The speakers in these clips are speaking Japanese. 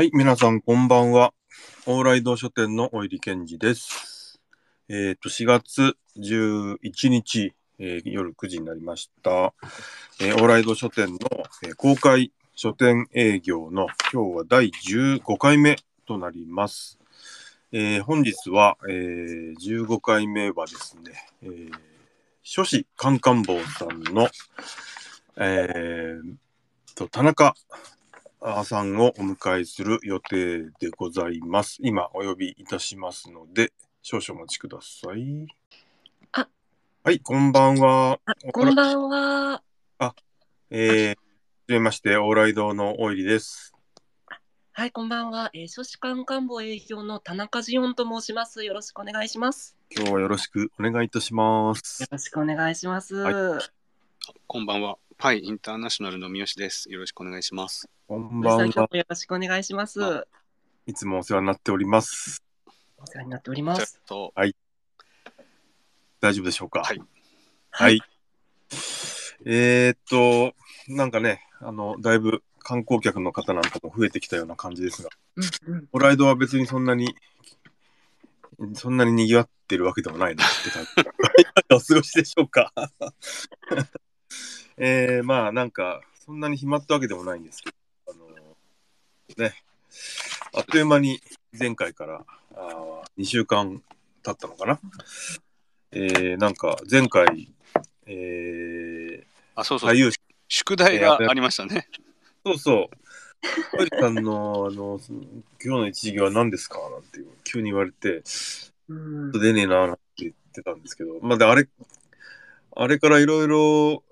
はい、皆さんこんばんは。オーライド書店のおいりけんじです。えっ、と、4月11日、えー夜9時になりました。えーオーライド書店の、えー公開書店営業の今日は第15回目となります。え本日は、え15回目はですね、え書士カンカン坊さんの、えーと、田中さんをお迎えする予定でございます。今お呼びいたしますので、少々お待ちください。あはい、こんばんは。こんばんは。えー、はじめまして、オーライドのおいりです。はい、こんばんは。えー、書士官官房営業の田中ジオンと申します。よろしくお願いします。今日はよろしくお願いいたしますよ。ろしくお願いします。はこんばんは。パイインターナショナルの三好です。よろしくお願いします。こんばんは。今日もよろしくお願いします。あいつもお世話になっております。お世話になっておりまちょっす。と、大丈夫でしょうか？はい。はい。えー、っと、なんかね、あの、だいぶ観光客の方なんかも増えてきたような感じですが、うんうん。ライドは別にそんなに、そんなに賑わってるわけでもないなって感じ。いかがお過ごしでしょうか？えー、まあなんか、そんなに暇ってわけでもないんですけど、あのね、あっという間に前回からあ2週間経ったのかな？えー、なんか前回、えあ、そうー、そう、俳優宿題がありましたね。そうそう。トイレさんの、あの、今日の一時は何ですか？なんて急に言われて、うん出ねえなーなんて言ってたんですけど、まあ、であれ、あれからいろいろ、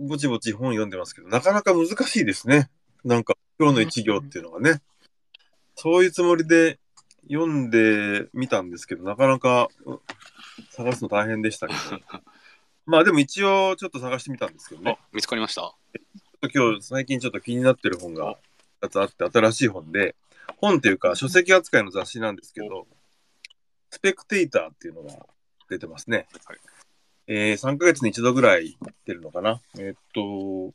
ぼちぼち本読んでますけど、なかなか難しいですね。なんか、今日の一行っていうのがね。そういうつもりで読んでみたんですけど、なかなかう探すの大変でしたけど。まあでも一応ちょっと探してみたんですけどねあ。、見つかりました？今日最近ちょっと気になってる本が2つあって新しい本で本っていうか書籍扱いの雑誌なんですけどスペクテーターっていうのが出てますね、はいえー3ヶ月に一度ぐらい出るのかな。えーっと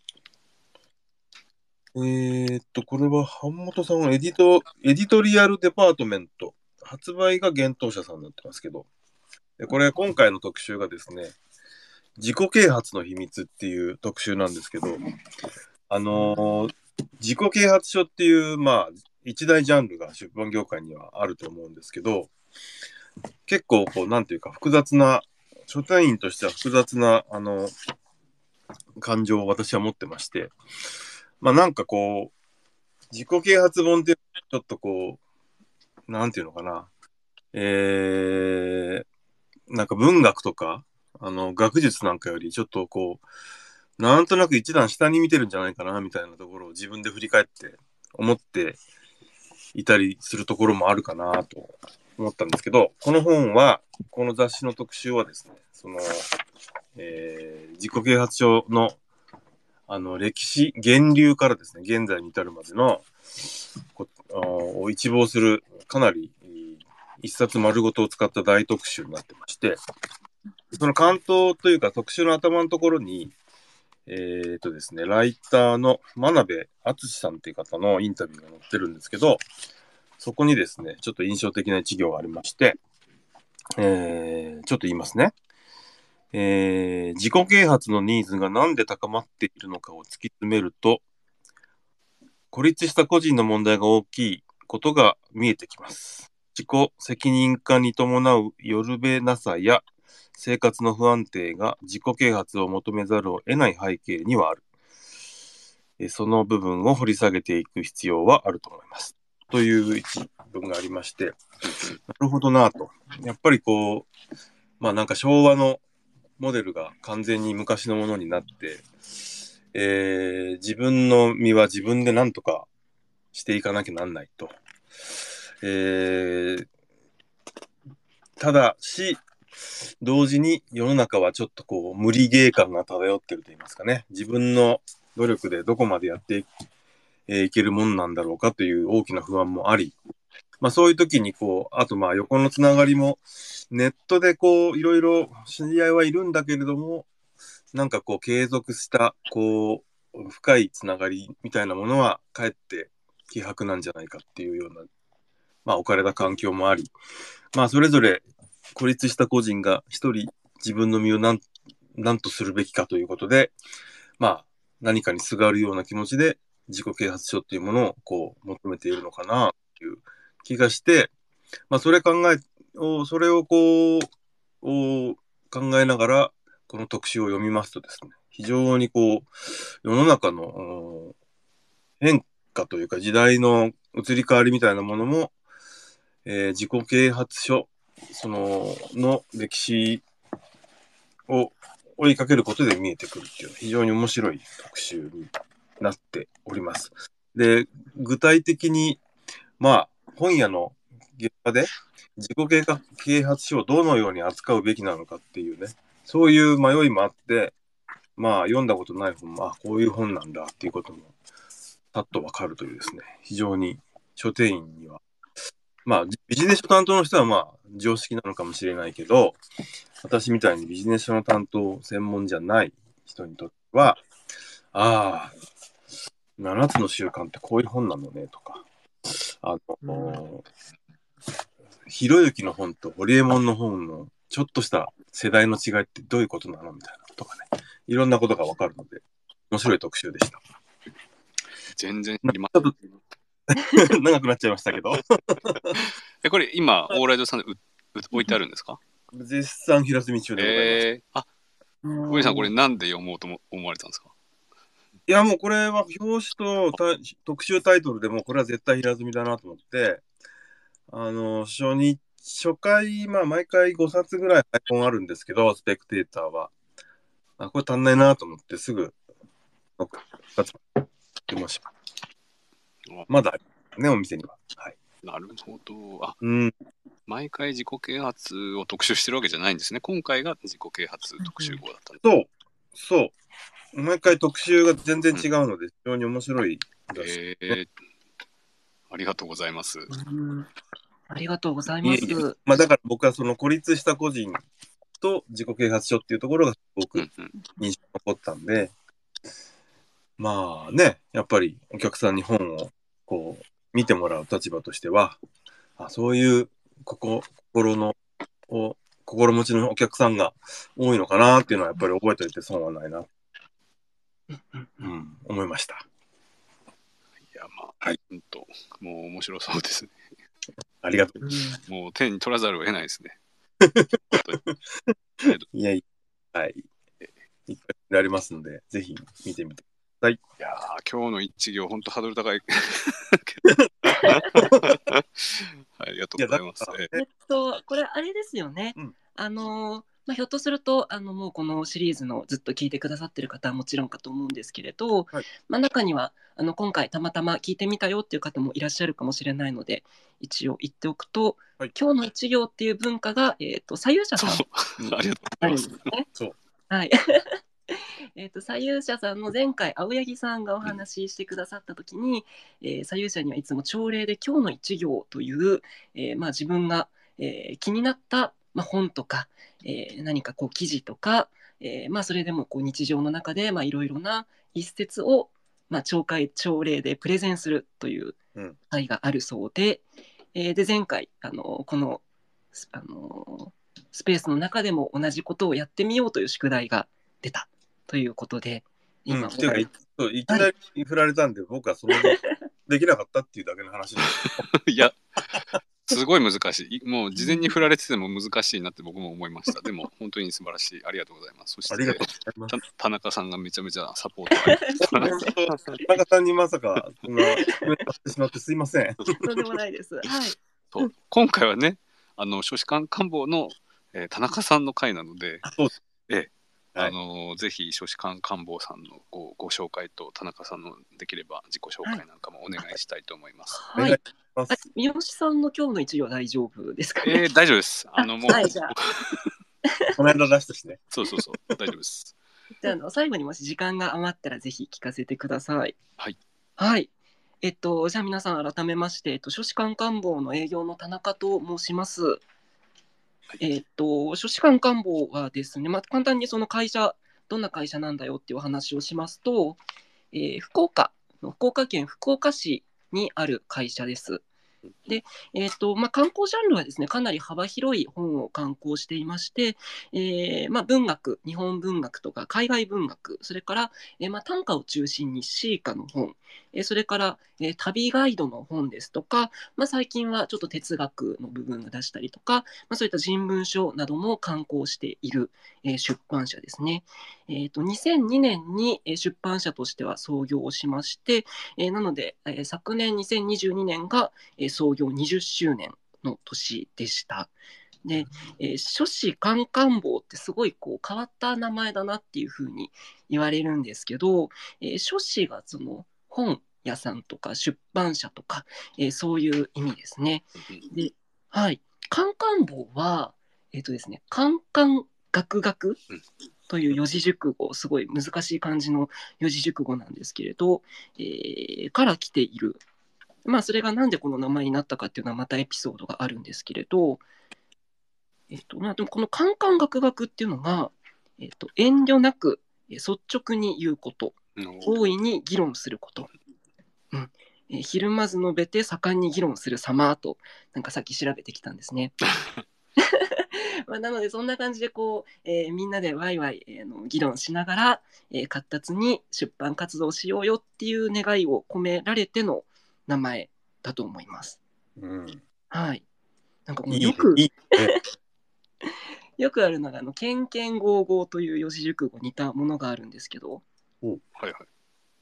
えーっとこれは版元さんはエディトエディトリアルデパートメント。発売が幻冬舎さんになってますけど。でこれ今回の特集がですね自己啓発の秘密っていう特集なんですけどあの自己啓発書っていう、まあ、一大ジャンルが出版業界にはあると思うんですけど、結構、こう、なんていうか、複雑な、書店員としては複雑な、あの、感情を私は持ってまして、まあ、なんかこう、自己啓発本って、ちょっとこう、なんていうのかな、えー、なんか文学とか、あの、学術なんかより、ちょっとこう、なんとなく一段下に見てるんじゃないかなみたいなところを自分で振り返って思っていたりするところもあるかなと。思ったんですけど、この本は、この雑誌の特集はですね、その、えー自己啓発書のあの歴史、源流からですね、現在に至るまでのこを一望するかなり一冊丸ごとを使った大特集になってまして、その関東というか特集の頭のところに、えっ、とですね、ライターの真鍋敦さんっていう方のインタビューが載ってるんですけど、そこにですね、ちょっと印象的な一行がありまして、えーちょっと言いますね。えー自己啓発のニーズが何で高まっているのかを突き詰めると、孤立した個人の問題が大きいことが見えてきます。自己責任化に伴うよるべなさや生活の不安定が自己啓発を求めざるを得ない背景にはある。その部分を掘り下げていく必要はあると思います。という一文がありまして、なるほどなと。やっぱりこう、まあなんか昭和のモデルが完全に昔のものになって、えー自分の身は自分で何とかしていかなきゃなんないと。えーただし、同時に世の中はちょっとこう無理ゲー感が漂ってると言いますかね。自分の努力でどこまでやってい,、えーいけるもんなんだろうかという大きな不安もあり、まあそういう時にこう、あとまあ横のつながりも、ネットでこういろいろ知り合いはいるんだけれども、なんかこう継続したこう深いつながりみたいなものはかえって希薄なんじゃないかっていうような、まあ、置かれた環境もあり、まあ、それぞれ孤立した個人が一人自分の身を何何とするべきかということで、まあ、何かにすがるような気持ちで自己啓発書っていうものをこう求めているのかなという気がして、まあ、それ考えをそれをこうを考えながらこの特集を読みますとですね非常にこう世の中の変化というか時代の移り変わりみたいなものも、えー自己啓発書そのの歴史を追いかけることで見えてくるっていう非常に面白い特集になっております。で具体的にまあ本屋の現場で自己啓発啓発書をどのように扱うべきなのかっていうねそういう迷いもあってまあ読んだことない本もあこういう本なんだっていうこともパッとわかるというですね非常に書店員にはまあビジネス書担当の人はまあ常識なのかもしれないけど私みたいにビジネス書の担当専門じゃない人にとってはああ7つの習慣ってこういう本なのねとか。あの、ひろゆきの本とホリエモンの本のちょっとした世代の違いってどういうことなのみたいなとかね。いろんなことがわかるので面白い特集でした。全然まちょっと 長くなっちゃいましたけど。え、これ今、オーライドさんでうう置いてあるんですか？絶賛平積み中でございます。えー、あ、小栗さん、これなんで読もうとも思われたんですか？いやもうこれは表紙とた特集タイトルでもこれは絶対平積みだなと思ってあの初日初回まあ毎回5冊ぐらい本あるんですけどスペクテーターは。あこれ足んないなと思ってすぐ2つ出ましたまだねお店には。はい。なるほど。あ、うん。毎回自己啓発を特集してるわけじゃないんですね。今回が自己啓発特集号だったんでそう。そう毎回特集が全然違うので非常に面白いらし。いえー、ありがとうございます。うん。ありがとうございます。いえいえ。まあだから僕はその孤立した個人と自己啓発書っていうところがすごく印象に残ったんで、まあね、やっぱりお客さんに本をこう見てもらう立場としては、あそういうここ心のを心持ちのお客さんが多いのかなっていうのはやっぱり覚えておいて損はないな、うんうんうん、思いました。いや、まあ、はいほんと、もう面白そうですね。ありがとう。うんもう手に取らざるを得ないですね。いやいや、はい。いっぱいありますので、ぜひ見てみて。いやー、今日の一行、本当ハードル高い。ありがとうございます。えっと、これあれですよね。うんあのーまあ、ひょっとするとあのもうこのシリーズのずっと聞いてくださってる方はもちろんかと思うんですけれど、はいまあ、中にはあの今回たまたま聞いてみたよっていう方もいらっしゃるかもしれないので一応言っておくと、はい今日の一行っていう文化が、えー、と左右者そさう、んありがとうあございます。るんですね。そうはい。えっと左右者さんの前回青柳さんがお話ししてくださった時に、えー左右者にはいつも朝礼で今日の一行という、えーまあ、自分が、えー気になった、まあ、本とか、えー何かこう記事とか、えーまあ、それでもこう日常の中でまあいろいろな一節を、まあ、朝会朝礼でプレゼンするといううん。会があるそうで,、えーで前回あのこのスあのスペースの中でも同じことをやってみようという宿題が出たということでうん、今、うかいいきなり振られたんで、僕はその できなかったっていうだけの話です。いや、すごい難しい。もう事前に振られてても難しいなって僕も思いました。でも本当に素晴らしい。ありがとうございます。そして。田中さんがめちゃめちゃサポート。田中さんにまさか、てしまってすいません。とんでもないです。はい。そう今回はね、あの少子官官房の、えー田中さんの会なので、あのぜひ少子官官房さんのごご紹介と田中さんのできれば自己紹介なんかもお願いしたいと思います。はい。お願いしま三好さんの今日の一行大丈夫ですかね？えー、大丈夫です。あのもう、はいじゃあこの間出したしね。そうそうそう、大丈夫です。じゃああの最後にもし時間が余ったらぜひ聞かせてください。はい。はい。えっと、じゃあ皆さん改めまして、えっと、書士官官房の営業の田中と申します。えっと、書士官官房はですね、まあ、簡単にその会社、どんな会社なんだよっていうお話をしますと、えー福岡の福岡県福岡市にある会社です。で、えーとまあ、観光ジャンルはですねかなり幅広い本を刊行していまして、えーまあ、文学日本文学とか海外文学それから、えーまあ、短歌を中心に詩歌の本、えーそれから、えー旅ガイドの本ですとか、まあ、最近はちょっと哲学の部分を出したりとか、まあ、そういった人文書なども刊行している、えー出版社ですね。えー、と2002年に出版社としては創業をしまして、えーなので、えー昨年2022年が、えー創業20周年の年でした。で、えー書士カンカン坊ってすごいこう変わった名前だなっていうふうに言われるんですけど、えー書士がその本屋さんとか出版社とか、えーそういう意味ですね。で、はい。カンカン坊は、えっ、とですね、カンカンガクガクうんという四字熟語、すごい難しい漢字の四字熟語なんですけれど、えーから来ている。まあ、それがなんでこの名前になったかっていうのはまたエピソードがあるんですけれど、えっ、と、まあ、でもこのカンカンガクガクっていうのが、えっ、と、遠慮なく、えー率直に言うこと、うん大いに議論すること。うんえーひるまず述べて盛んに議論する様となんかさっき調べてきたんですね。まあ、なのでそんな感じでこう、えーみんなでワイワイ、えーの議論しながら、えー活発に出版活動しようよっていう願いを込められての名前だと思います。うん、はい。なんかよく よくあるのがあの「けんけんごうごう」という四字熟語似たものがあるんですけどはいはい。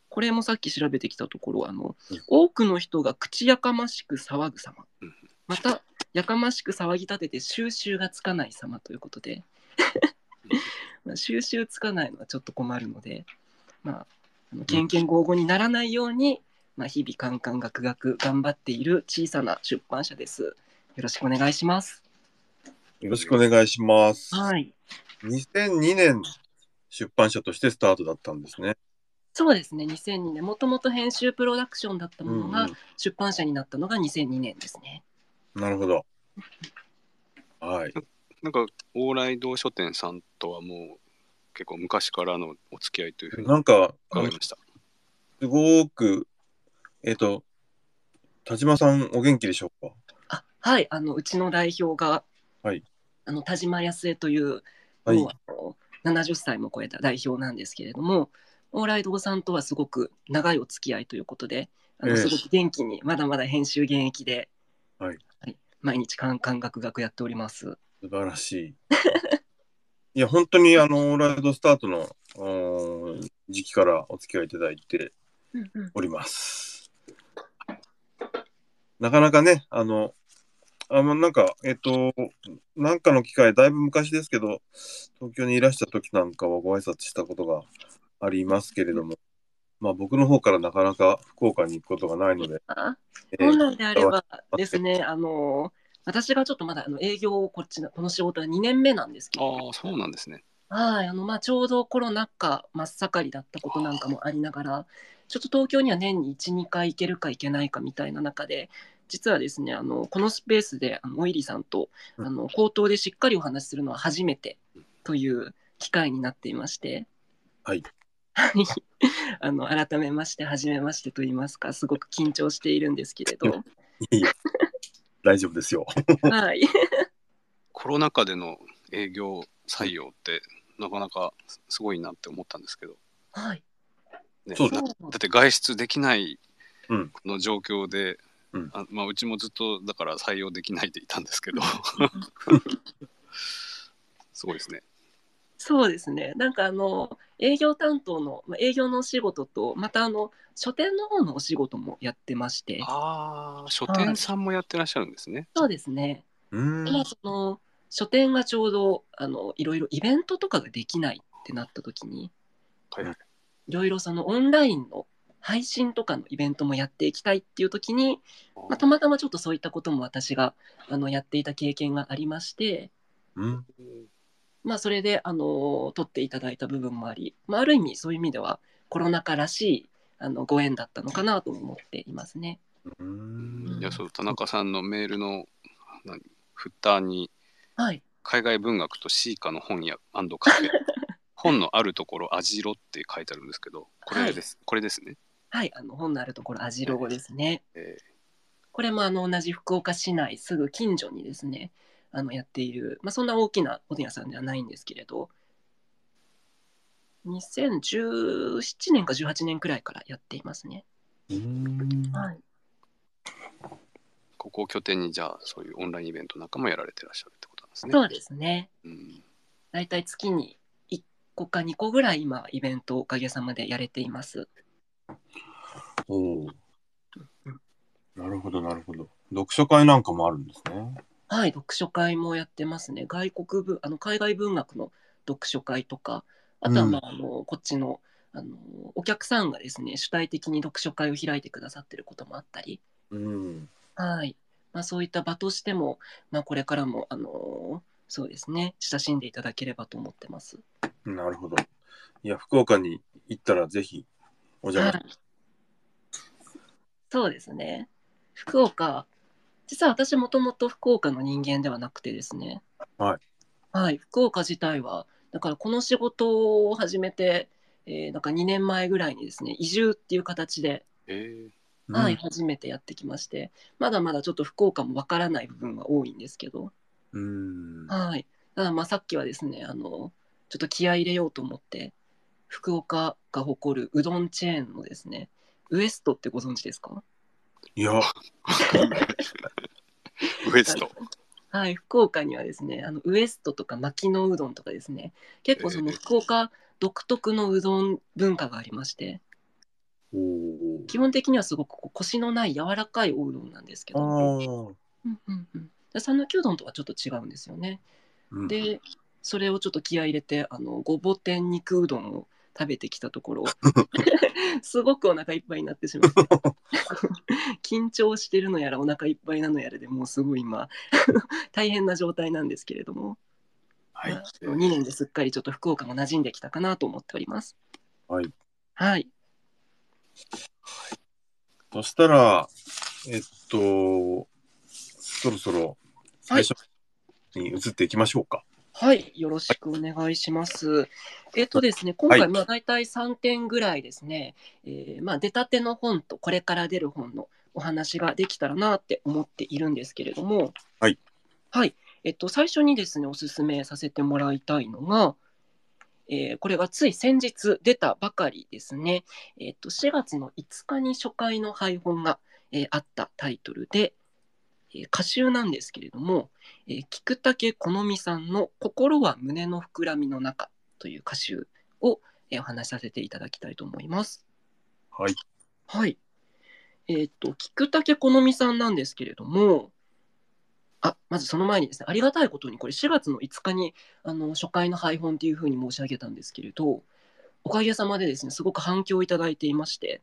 これもさっき調べてきたところあの、うん。多くの人が口やかましく騒ぐ様。うん。またやかましく騒ぎ立てて収集がつかない様ということで。まあ収集つかないのはちょっと困るのでまああのけん。けんごうごうにならないように、まあ、日々カンカンガクガク頑張っている小さな出版社ですよろしくお願いしますよろしくお願いします。はい2002年出版社としてスタートだったんですね。そうですね2002年もともと編集プロダクションだったものがうん出版社になったのが2002年ですね、なるほど。はい。なんか、往来堂書店さんとはもう結構昔からのお付き合いというふうになんか、あの伺いました。すごく、えっ、と、田島さんお元気でしょうか？あはいあのうちの代表が、はい。あの田島康江という、はい。もうあの70歳も超えた代表なんですけれども往来堂さんとはすごく長いお付き合いということであのええ。すごく元気にまだまだ編集現役で、はい。毎日カンカンガクガクやっております。素晴らしい。いや、本当に、あの、オーライドスタートの時期からお付き合いいただいております。なかなかね、あの、あの、なんか、えっ、と、なんかの機会、だいぶ昔ですけど、東京にいらした時なんかはご挨拶したことがありますけれども、まあ僕の方からなかなか福岡に行くことがないので、あえー本来であればですね、あの私がちょっとまだあの営業をこっちのこの仕事は2年目なんですけど、ああ、そうなんですね。はい、あのまあちょうどコロナ禍真っ盛りだったことなんかもありながら、ちょっと東京には年に1、2回行けるか行けないかみたいな中で、実はですね、あのこのスペースであのオイリーさんとうんあの口頭でしっかりお話しするのは初めてという機会になっていまして、はい。はい あの改めまして、初めましてと言いますか、すごく緊張しているんですけれど、いや大丈夫ですよ。はい。コロナ禍での営業採用ってなかなかすごいなって思ったんですけど、はい。ねそうなだって外出できないの状況で、うんあまあ、うちもずっとだから採用できないでいたんですけど すごいですね。そうですね。なんかあの営業担当のまあ営業のお仕事とまたあの書店の方のお仕事もやってまして、ああ書店さんもやってらっしゃるんですね。そうですね。うーん。まあその書店がちょうどあのいろいろイベントとかができないってなった時に、はいはいいろいろそのオンラインの配信とかのイベントもやっていきたいっていう時に、まあ、たまたまちょっとそういったことも私があのやっていた経験がありまして、うん。まあ、それで、あの取っていただいた部分もあり、まあ、ある意味そういう意味ではコロナ禍らしいあのご縁だったのかなと思っていますね。うーん。いやそう田中さんのメールの何フッターにはい、海外文学とシーカの本屋カフェ。本のあるところ網代って書いてあるんですけどこれです、これですね。はい、あの本のあるところ、網代ですね。えこれもあの同じ福岡市内すぐ近所にですね、あのやっている、まあ、そんな大きな本屋さんではないんですけれど、2017年か18年くらいからやっていますね。うんはい、ここを拠点にじゃあそういうオンラインイベントなんかもやられてらっしゃるってことなんですね。そうですね。うんだいたい月に1個か2個ぐらい今、イベントをおかげさまでやれています。おお。なるほど、なるほど。読書会なんかもあるんですね。はい、読書会もやってますね。外国文、あの海外文学の読書会とか、あとは、まあ、あのこっちのあのお客さんがですね、主体的に読書会を開いてくださってることもあったり、うん。はい。まあ、そういった場としても、まあ、これからも、あのそうですね、親しんでいただければと思ってます。なるほど。いや、福岡に行ったらぜひお邪魔はい。そうですね。福岡、実は私もともと福岡の人間ではなくてですね。はい。はい、福岡自体は、だからこの仕事を始めて、えーなんか2年前ぐらいにですね、移住っていう形で、えーはい、初めてやってきまして、まだまだちょっと福岡もわからない部分は多いんですけど、うん。はい。ただまあさっきはですね、あの、ちょっと気合い入れようと思って、福岡が誇るうどんチェーンのですね、ウエストってご存知ですか？いや、ウエスト。はい、福岡にはですね、あのウエストとか牧野うどんとかですね、結構そのええ福岡独特のうどん文化がありまして、おお。基本的にはすごくこうコシのない柔らかいおうどんなんですけあど、あ。うんうんうん、で讃岐うどんとはちょっと違うんですよね。うん、で、それをちょっと気合い入れて、あのごぼ天肉うどんを食べてきたところ、すごくお腹いっぱいになってしまって、緊張してるのやらお腹いっぱいなのやらでもうすごい今、大変な状態なんですけれども、はい。2年ですっかりちょっと福岡も馴染んできたかなと思っております。はい。はい。そしたら、えっと、そろそろ最初に移っていきましょうか。はい、よろしくお願いします。えっとですね、今回、まあ大体3点ぐらいですね、えーまあ出たての本とこれから出る本のお話ができたらなって思っているんですけれども、はい。はい。えっと、最初にですね、おすすめさせてもらいたいのが、えーこれがつい先日出たばかりですね、えっと、4月の5日に初回の配本が、えーあったタイトルで、えー歌集なんですけれども、えー菊竹好美さんの「心は胸の膨らみの中」という歌集を、えーお話しさせていただきたいと思います。はい。はい。えーっと、菊竹好美さんなんですけれども、あ、まずその前にですね、ありがたいことに、これ4月の5日にあの初回の配本というふうに申し上げたんですけれど、おかげさまでですね、すごく反響をいただいていまして、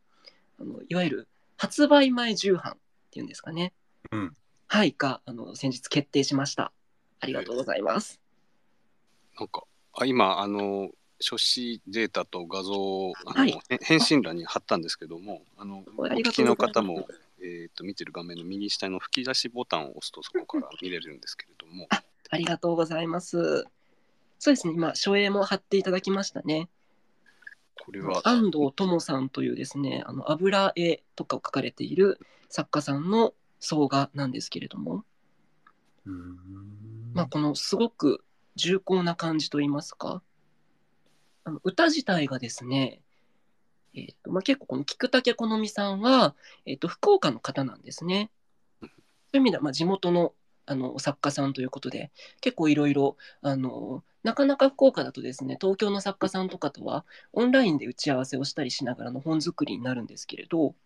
あのいわゆる発売前重版っていうんですかね。うんはい、があの先日決定しました。ありがとうございます。なんか、あ今、あの、書誌データと画像をあの、はいへ返信欄に貼ったんですけども、あの、お聞きの方も、えー、と見てる画面の右下の吹き出しボタンを押すとそこから見れるんですけれども、ありがとうございます。そうですね、今、書影も貼っていただきましたね。これは、安藤智さんというですね、あの油絵とかを描かれている作家さんの総画なんですけれども、うん。まあ、このすごく重厚な感じといいますか、あの歌自体がですね、えーとまあ、結構この菊竹好美さんは、えー、と福岡の方なんですね。そういう意味ではまあ地元のあの作家さんということで結構いろいろあのなかなか福岡だとですね東京の作家さんとかとはオンラインで打ち合わせをしたりしながらの本作りになるんですけれど、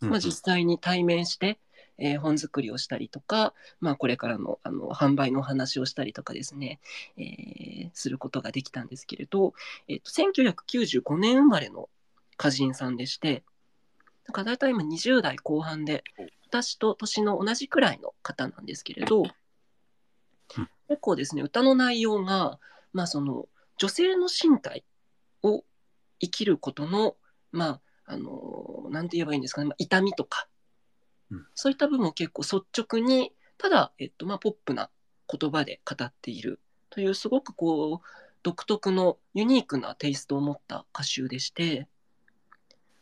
まあ、実際に対面して、えー本作りをしたりとか、まあ、これからのあの販売のお話をしたりとかですね、えーすることができたんですけれど、えっと1995年生まれの歌人さんでしてだから大体今20代後半で私と年の同じくらいの方なんですけれど、結構ですね歌の内容が、まあ、その女性の身体を生きることのまああのなんて言えばいいんですかね、まあ、痛みとか、うんそういった部分を結構率直にただ、えっとまあ、ポップな言葉で語っているというすごくこう独特のユニークなテイストを持った歌集でして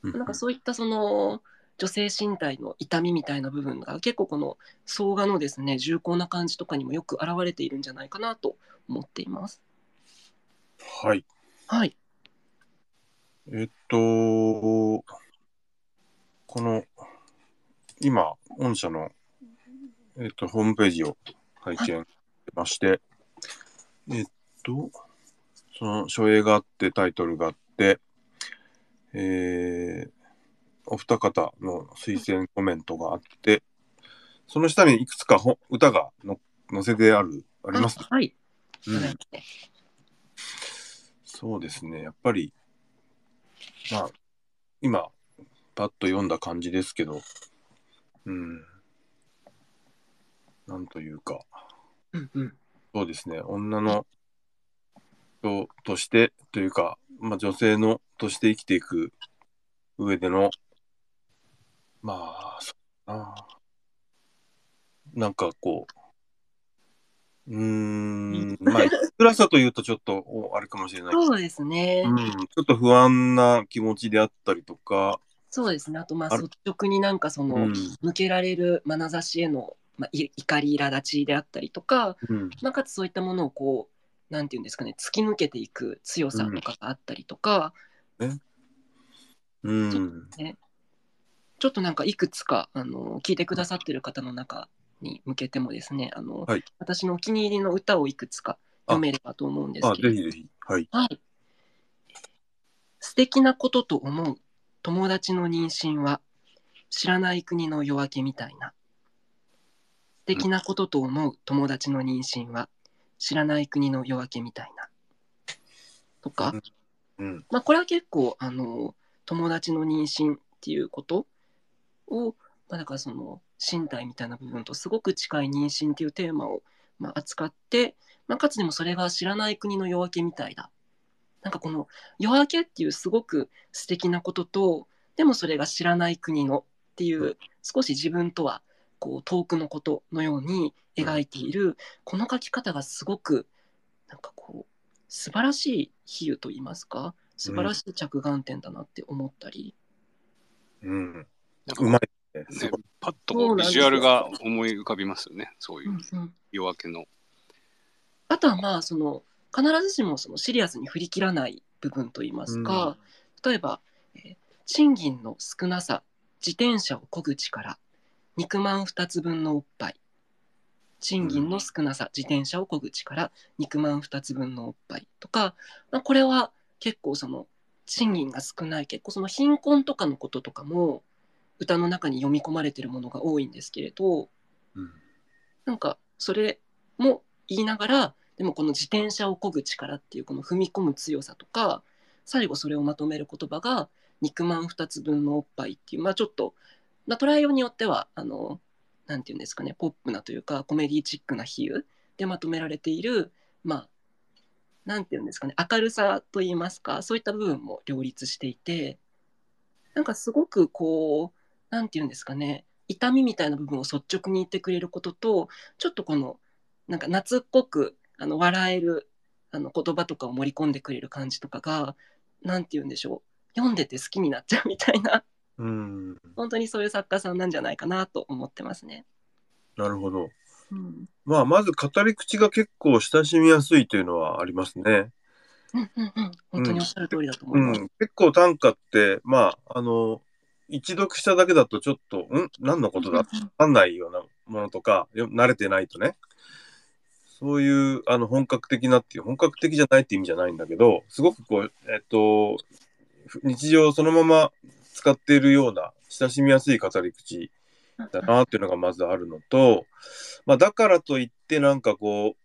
うんなんかそういったその女性身体の痛みみたいな部分が結構この総画のですね重厚な感じとかにもよく現れているんじゃないかなと思っています。はい。はい。えっと、この、今、御社の、えっと、ホームページを拝見しまして、えっと、その、書影があって、タイトルがあって、えー、お二方の推薦コメントがあって、その下にいくつかほ歌がの載せてある、あります？あはい。うんはいそうですね、やっぱり、まあ、今、パッと読んだ感じですけど、うん、なんというか、うんうん。そうですね、女の人としてというか、まあ、女性のとして生きていく上での、まあ、そうだな。なんかこう、うーん、まあ、辛さというとちょっとおあれかもしれないそうですね。うん、ちょっと不安な気持ちであったりとか、そうですね。あとまあ率直になんかその、うん。向けられる眼差しへの、まあ、い怒り苛立ちであったりとか、うん。まあ、かつそういったものをこうなんていうんですかね突き抜けていく強さとかがあったりとか、うん、ちょっとなんかいくつかあの聞いてくださってる方の中に向けてもですねあの、はい。私のお気に入りの歌をいくつか読めればと思うんですあ、けれどぜひぜひ、はい。はい。素敵なことと思う友達の妊娠は知らない国の夜明けみたいな。素敵なことと思う友達の妊娠は知らない国の夜明けみたいな。とか、うん、まあこれは結構あの友達の妊娠っていうことを、まあ、だからその身体みたいな部分とすごく近い妊娠っていうテーマを、まあ、扱って、まあ、かつでもそれが知らない国の夜明けみたいだ。なんかこの夜明けっていうすごく素敵なこととでもそれが知らない国のっていう少し自分とはこう遠くのことのように描いているこの書き方がすごくなんかこう素晴らしい比喩と言いますか素晴らしい着眼点だなって思ったり、うん、なんうかまいね。パッとこうビジュアルが思い浮かびますよね。そういう夜明けの。あとはまあその必ずしもそのシリアスに振り切らない部分といいますか、例えば、えー賃金の少なさ自転車を漕ぐ力肉まん2つ分のおっぱい。賃金の少なさ自転車を漕ぐ力肉まん2つ分のおっぱいとか、まあ、これは結構その賃金が少ない結構その貧困とかのこととかも歌の中に読み込まれてるものが多いんですけれど、うん。なんかそれも言いながらでもこの自転車を漕ぐ力っていうこの踏み込む強さとか最後それをまとめる言葉が肉まん2つ分のおっぱいっていうまあちょっと、まあ、捉えようによってはあのなんていうんですかねポップなというかコメディチックな比喩でまとめられているまあなんていうんですかね明るさといいますかそういった部分も両立していてなんかすごくこうなんていうんですかね痛みみたいな部分を率直に言ってくれることとちょっとこのなんか夏っぽくあの笑えるあの言葉とかを盛り込んでくれる感じとかがなんて言うんでしょう。読んでて好きになっちゃうみたいな。うん、本当にそういう作家さんなんじゃないかなと思ってますね。なるほど。うん。まあ、まず語り口が結構親しみやすいというのはありますね。うんうんうん、本当におっしゃる通りだと思ういます。ん、結構短歌って、まあ、あの、一読しただけだとちょっと、ん？何のことだ？わかんないようなものとか、よ慣れてないとね、そういうあの本格的なっていう、本格的じゃないって意味じゃないんだけど、すごくこう、えっと、ふ日常そのまま使っているような親しみやすい語り口だなっていうのがまずあるのと、まあ、だからといってなんかこ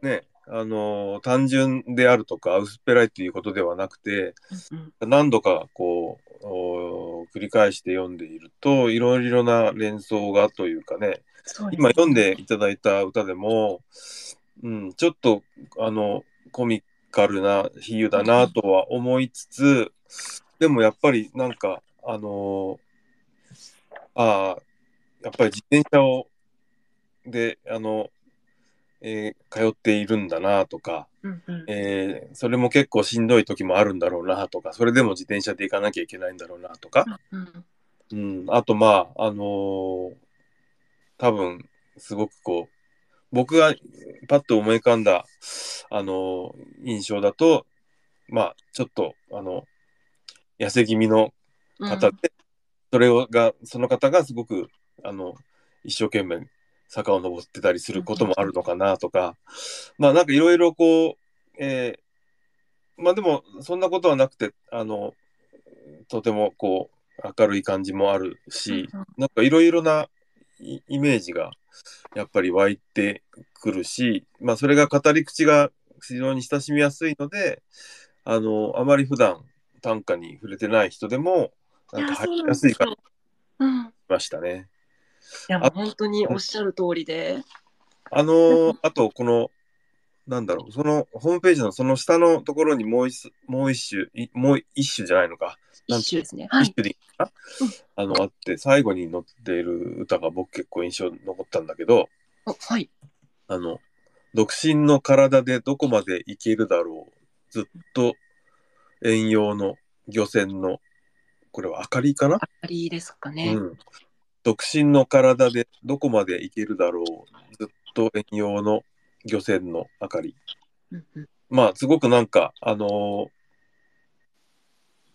う、ね、あの単純であるとか薄っぺらいっていうことではなくて、うん何度かこうお繰り返して読んでいるといろいろな連想がというかね。そうです今読んでいただいた歌でも、うん、ちょっとあのコミカルな比喩だなとは思いつつでもやっぱりなんかあのああやっぱり自転車をであのえー通っているんだなとか、うんうん。えーそれも結構しんどい時もあるんだろうなとかそれでも自転車で行かなきゃいけないんだろうなとか、うんうん、あとまああのー多分すごくこう僕がパッと思い浮かんだ、あのー印象だとまあちょっとあの痩せ気味のうん。方で、それをがその方がすごくあの一生懸命坂を登ってたりすることもあるのかなとか、まあなんかいろいろこう、えーまあでもそんなことはなくてあのとてもこう明るい感じもあるし、なんかいろいろなイイメージがやっぱり湧いてくるし、まあそれが語り口が非常に親しみやすいので、あのあまり普段短歌に触れてない人でもなんか入りやすい感じましたね。やもう本当におっしゃる通りで、あのー あとこのなんだろうそのホームページのその下のところにもう一もう一種いもう一種じゃないのか、一種ですね。はい。一種でいいかな、あのあって最後に載っている歌が僕結構印象に残ったんだけどあはい。あの独身の体でどこまでいけるだろうずっと遠洋の漁船のこれは明かりかな、ありいですかね。うん、独身の体でどこまでいけるだろう。ずっと遠洋の漁船の明かり。うんうんまあすごくなんかあのー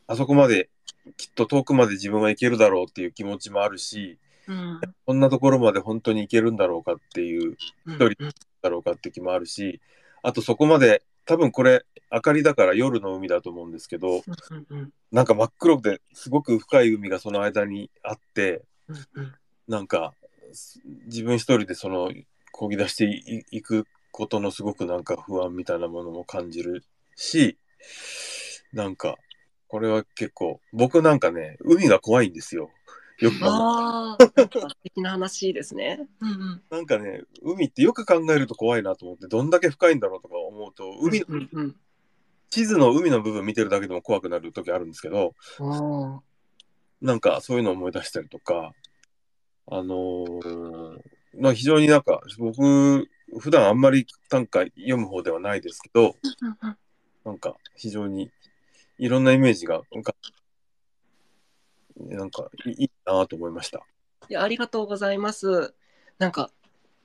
あそこまできっと遠くまで自分は行けるだろうっていう気持ちもあるしうん。こんなところまで本当に行けるんだろうかっていううん。一人だろうかって気もあるしあとそこまで多分これ明かりだから夜の海だと思うんですけどうんうんなんか真っ黒ですごく深い海がその間にあってうんうんなんかす自分一人でその漕ぎ出していいくことのすごくなんか不安みたいなものも感じるしなんかこれは結構僕なんかね海が怖いんですよ。よく考えああ、なんか素敵な話ですね。うんうん。なんかね海ってよく考えると怖いなと思ってどんだけ深いんだろうとか思うと海のうんうん地図の海の部分見てるだけでも怖くなる時あるんですけどなんかそういうのを思い出したりとかあのーまあ非常になんか僕普段あんまり短歌読む方ではないですけどなんか非常にいろんなイメージがなんかいいいなと思いました。いやありがとうございます。なんか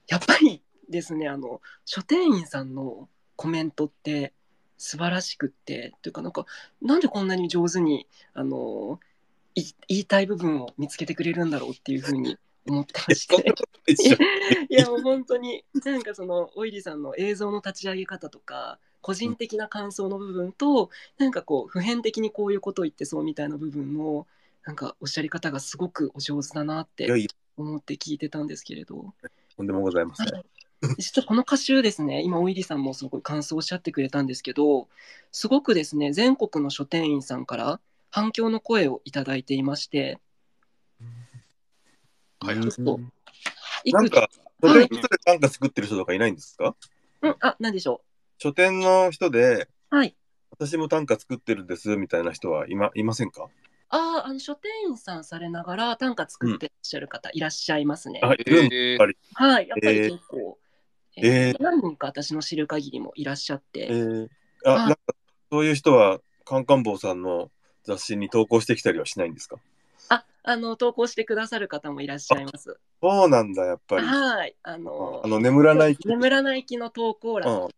やっぱりですねあの書店員さんのコメントって素晴らしくってというかなんかなんでこんなに上手にあのい言いたい部分を見つけてくれるんだろうっていうふうに思ってまして。いやもう本当になんかそのオイリさんの映像の立ち上げ方とか個人的な感想の部分となんかこう普遍的にこういうことを言ってそうみたいな部分のなんかおっしゃり方がすごくお上手だなって思って聞いてたんですけれどとんでもございません。実はこの歌集ですね今オイリさんもすごく感想をおっしゃってくれたんですけどすごくですね全国の書店員さんから反響の声をいただいていまして。はい。う。ん。ちょっといくつ？なんか書店の人で短歌作ってる人とかいないんですか？うん。あ何でしょ書店の人でうはい。私も短歌作ってるんですみたいな人はいまいませんか？ああ、あの書店員さんされながら短歌作ってらっしゃる方いらっしゃいますね。あいるんやっぱり。はい、やっぱりえー。結構、ええー。ー何人か私の知る限りもいらっしゃっえて、ー、あ、はい。なんかそういう人はカンカン坊さんの雑誌に投稿してきたりはしないんですか？あ、あの投稿してくださる方もいらっしゃいます。そうなんだやっぱり。はい、あのあの眠らない眠らない木の投稿欄、うん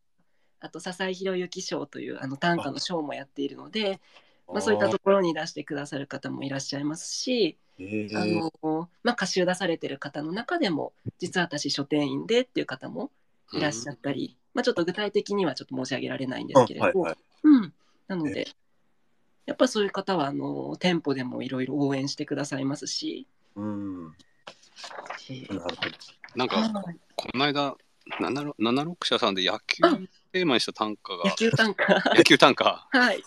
あと笹井宏之賞というあの短歌の賞もやっているので、まあそういったところに出してくださる方もいらっしゃいますし、え。あー、のまあ歌集出されてる方の中でも実は私書店員でっていう方もいらっしゃったり、まあ、ちょっと具体的にはちょっと申し上げられないんですけれど、はいはい。うん、なのでやっぱりそういう方はあの店舗でもいろいろ応援してくださいますし、うん。えなんか、はい。この間、76 76社さんで野球あテーマにした短歌が。野、球短歌。野球短歌。はい、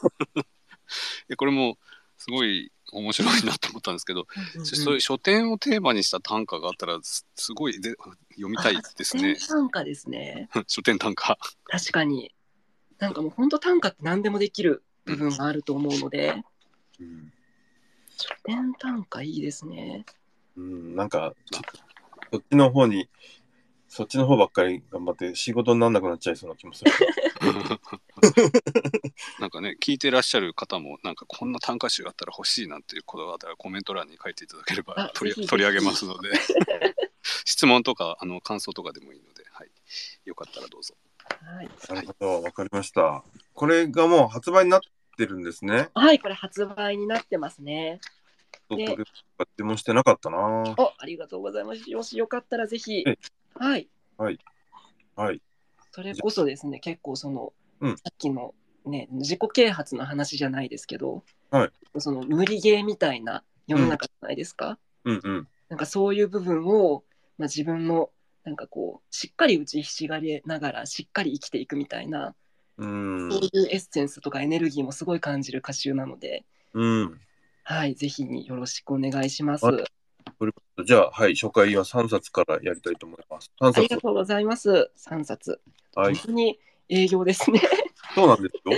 でこれもすごい面白いなと思ったんですけど、うんうんそういう書店をテーマにした短歌があったらすすごいで読みたいですね。あ。短歌ですね。書店短歌。確かに。なんかもう本当短歌って何でもできる部分があると思うので。うん。書店短歌いいですね。うん、なんかちょそっちの方にそっちの方ばっかり頑張って仕事にならなくなっちゃいそうな気もする。なんかね、聞いてらっしゃる方も、なんかこんな短歌集あったら欲しいなんていうことがあったらコメント欄に書いていただければあ取り取り上げますので、質問とかあの感想とかでもいいので、はい、よかったらどうぞ。はい、なるほど、わかりました。これがもう発売になってるんですね。はい、これ発売になってますね。で注文してなかったな。お、ありがとうございます。よし、よかったらぜひえ。はい。はい。それこそですね、結構その、うんさっきのね、自己啓発の話じゃないですけど、はいその無理ゲーみたいな世の中じゃないですか？うんうん。なんかそういう部分を、まあ、自分のなんかこうしっかり打ちひしがれながらしっかり生きていくみたいな、うーんそういうエッセンスとかエネルギーもすごい感じる歌集なので、うん。はい、ぜひによろしくお願いします。はいじゃあ、はい、初回は3冊からやりたいと思います。3あり冊が。とうございます。3冊。はい本。当に営業ですね。そうなんですよ。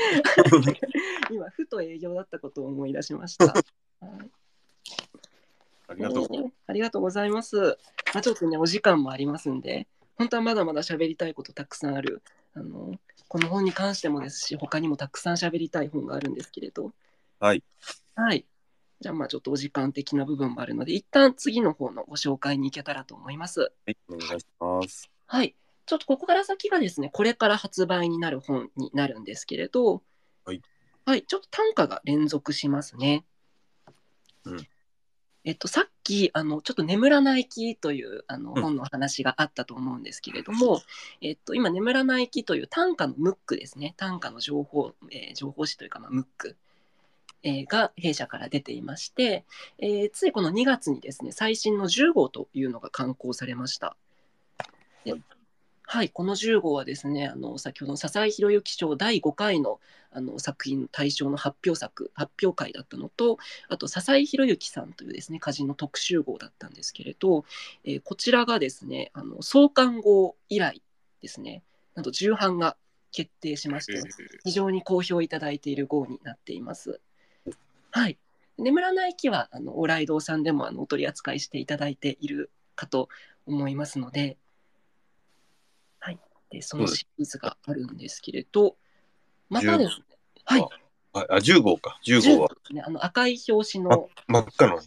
今、ふと営業だったことを思い出しました。はいありがとう。えーありがとうございます。まあ、ちょっとね、お時間もありますんで、本当はまだまだ喋りたいことたくさんある。あのこの本に関してもですし、他にもたくさん喋りたい本があるんですけれど。はい。はい。じゃあ、まあちょっとお時間的な部分もあるので、一旦次の方のご紹介に行けたらと思います。はい、お願いします。はい。ちょっとここから先がですね、これから発売になる本になるんですけれど、はい。はい、ちょっと単価が連続しますね。うん。えっと、さっき、あの、ちょっと眠らない木という、あの、うん本の話があったと思うんですけれども、えっと、今、眠らない木という単価のムックですね。単価の情報、えー情報誌というか、まあ、ムック。えーが弊社から出ていまして、えーついこの2月にですね最新の10号というのが刊行されました。ではい、この10号はですね、あの先ほどの笹井宏之賞第5回のあの作品対象の発表作、発表会だったのと、あと笹井宏之さんというですね、歌人の特集号だったんですけれど、えーこちらがですね、あの創刊号以来ですね、なんと重版が決定しまして、非常に好評いただいている号になっています。はい。眠らない木は、あの、往来堂さんでも、あの、お取り扱いしていただいているかと思いますので、はい。で、そのシリーズがあるんですけれど、またですね、はい。はい、あ、10号か。10号は10ですね、あの、赤い表紙の、真っ赤の。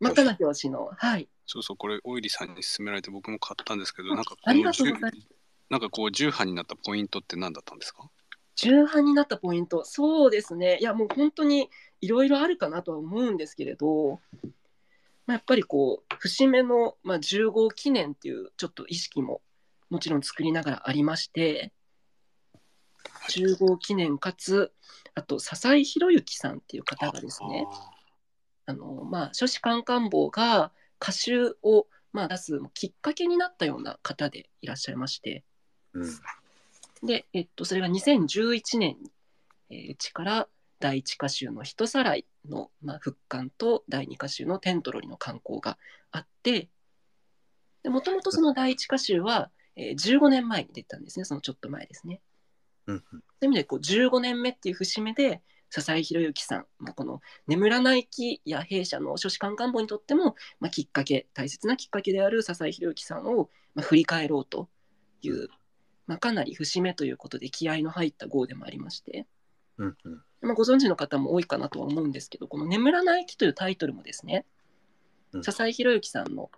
真っ赤な表紙の、はい。そうそう、これ、オイリさんに勧められて僕も買ったんですけど、あなんかこありのがとうございます10なんかこう、重版になったポイントって何だったんですか？重版になったポイント、そうですね、いや、もう本当にいろいろあるかなとは思うんですけれど、まあ、やっぱりこう、節目の、まあ、10号記念っていうちょっと意識ももちろん作りながらありまして、10号記念かつ、あと、笹井宏之さんっていう方がですね、あのまあ、書士官官房が歌集を、まあ、出すきっかけになったような方でいらっしゃいまして、うん。で、えっと、それが2011年に、えーうちから第一歌集の「人さらいの」まあ、復刊と第二歌集の「テントロリ」の刊行があってもともとその第一歌集は、えー15年前に出たんですねそのちょっと前ですね。うん。そういう意味でこう15年目っていう節目で笹井宏之さん、まあ、この「眠らない木」や弊社の書士官官房にとっても、まあ、きっかけ大切なきっかけである笹井宏之さんを、まあ、振り返ろうという、まあ、かなり節目ということで気合の入った号でもありまして、うん。うん。まあ、ご存知の方も多いかなとは思うんですけどこの「眠らない木」というタイトルもですね、うん笹井宏之さんの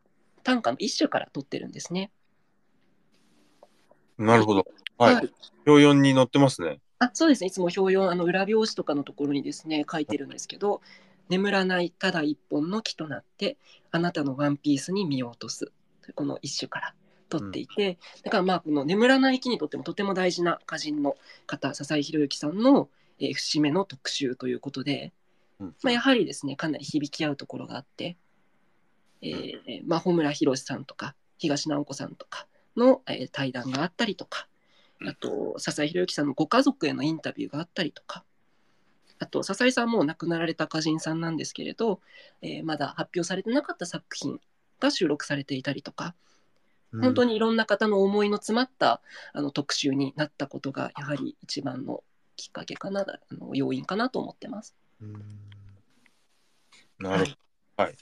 短歌の一種から取ってるんですね。なるほど。はい。表4に載ってますね。あそうですねいつも表4あの裏表紙とかのところにですね書いてるんですけど「眠らないただ一本の木となってあなたのワンピースに身を落とす」この一首から取っていて、だからまあこの「眠らない木」にとってもとても大事な歌人の方笹井宏之さんの、えー節目の特集ということで、うん。まあ、やはりですねかなり響き合うところがあって、えーまあ、穂村弘さんとか東直子さんとかの、えー対談があったりとかうんあと笹井宏之さんのご家族へのインタビューがあったりとかあと笹井さんもう亡くなられた歌人さんなんですけれど、えーまだ発表されてなかった作品が収録されていたりとか本当に。にいろんな方の思いの詰まったあの特集になったことがやはり一番のきっかけかなあの要因かなと思ってます。うんなるほど。はい。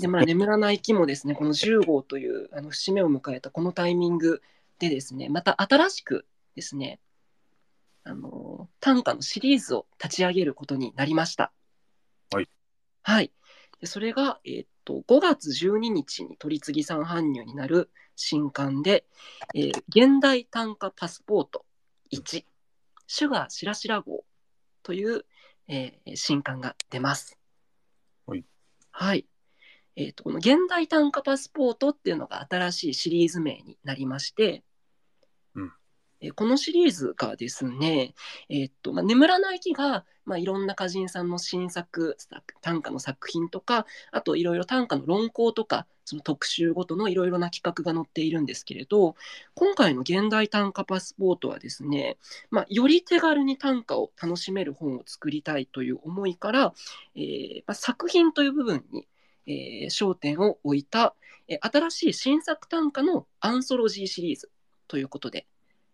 で、まあ、眠らない木もですね、この10号というあの節目を迎えたこのタイミングでですね、また新しくですね、あの短歌のシリーズを立ち上げることになりました。はい。はい。でそれが、えーっと、5月12日に取り次ぎさん搬入になる新刊で、えー現代短歌パスポート1、シュガーしらしら号という、えー新刊が出ます。はい。はい。えー、とこの現代短歌パスポートっていうのが新しいシリーズ名になりまして、うん。えーこのシリーズがですね、えーとまあ、眠らない木が、まあ、いろんな歌人さんの新作作短歌の作品とかあといろいろ短歌の論考とかその特集ごとのいろいろな企画が載っているんですけれど今回の現代短歌パスポートはですね、まあ、より手軽に短歌を楽しめる本を作りたいという思いから、えーまあ、作品という部分にえー焦点を置いた、えー新しい新作短歌のアンソロジーシリーズということで、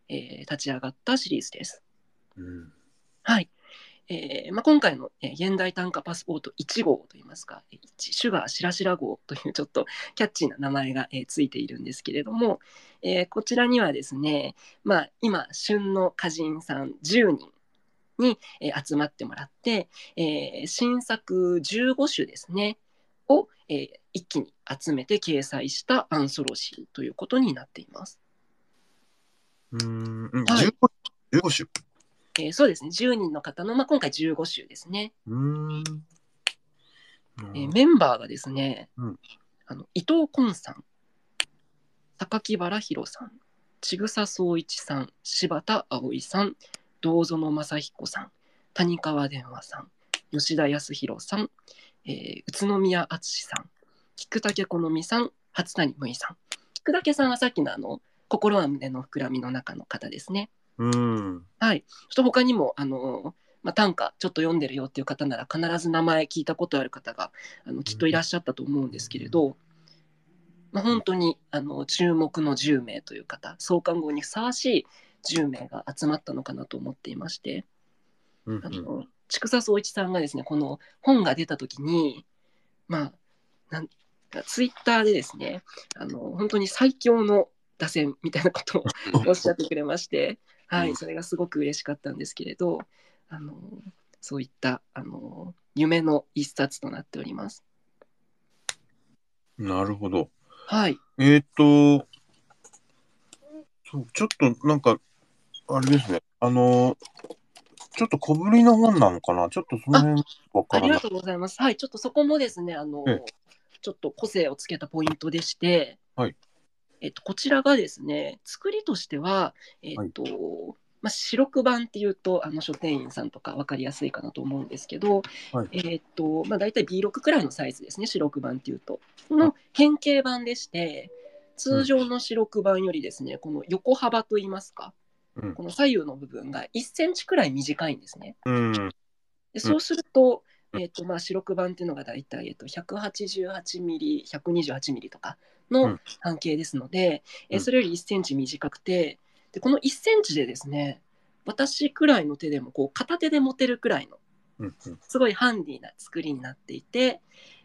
えー立ち上がったシリーズです。うん。はい。えーまあ、今回の、えー現代短歌パスポート1号といいますか、えー1シュガーしらしら号というちょっとキャッチーな名前が、えーついているんですけれども、えーこちらにはですね、まあ、今、旬の歌人さん10人に、えー集まってもらって、えー新作15首ですね、を、えー一気に集めて掲載したアンソロジーということになっています。うん。うんはい15 15種。えーそうですね、10人の方の、まあ、今回15首ですね。うん。えーメンバーがですね、うんあの伊藤昆さん、榊原弘さん、千草総一さん、柴田葵さん、堂園正彦さん、谷川電話さん、吉田康弘さん、えー宇都宮敦さん、菊竹好美さん、初谷無衣さん。菊竹さんはさっきのあの心は胸の膨らみの中の方ですね。うん。はい。ちょっと他にも、あのまあ、短歌ちょっと読んでるよっていう方なら必ず名前聞いたことある方があのきっといらっしゃったと思うんですけれど、まあ、本当にあの注目の10名という方創刊号にふさわしい10名が集まったのかなと思っていましてうんあの千草総一さんがですねこの本が出た時にまあなんツイッターでですねあの本当に最強の打線みたいなことを おっしゃってくれまして、はい、うんそれがすごく嬉しかったんですけれど、あのそういったあの夢の一冊となっております。なるほど。はい、えーっと、そう、ちょっとなんか、あれですね。あの、ちょっと小ぶりの本なのかな？ちょっとその辺わからない。ありがとうございます。はい、ちょっとそこもですね、あのええ。ちょっと個性をつけたポイントでして、はい。えっと、こちらがですね、作りとしては、えっと、まあ、四六版っていうとあの書店員さんとか分かりやすいかなと思うんですけど、はい。えっとまあ、大体 B6 くらいのサイズですね四六版っていうと。の変形版でして通常の四六版よりですねこの横幅といいますかうん。この左右の部分が1センチくらい短いんですね。うん。でそうすると、うん。えっとまあ、四六版っていうのが大体、えっと、188ミリ128ミリとかのうん。半径ですので、えうん。それより1センチ短くてでこの1センチでですね私くらいの手でもこう片手で持てるくらいのうん。うん。すごいハンディな作りになっていて、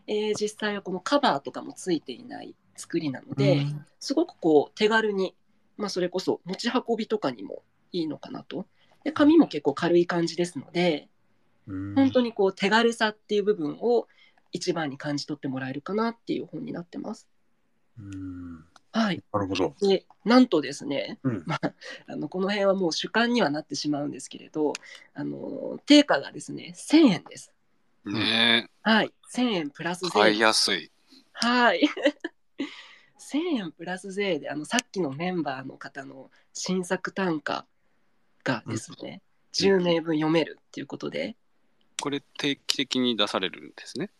えー実際はこのカバーとかもついていない作りなので、すごくこう手軽に、まあ、それこそ持ち運びとかにもいいのかなと。で紙も結構軽い感じですので、うん本当にこう手軽さっていう部分を一番に感じ取ってもらえるかなっていう本になってます。うんはい。なるほど。で、なんとですね、うんまあ、あのこの辺はもう主観にはなってしまうんですけれど、あの定価がですね、1000円です。ねはい。1000円プラスえ、税。買いやすい。はい。1000円プラス税で、あのさっきのメンバーの方の新作単価がですね、10名分読めるっていうことで、これ定期的に出されるんですね。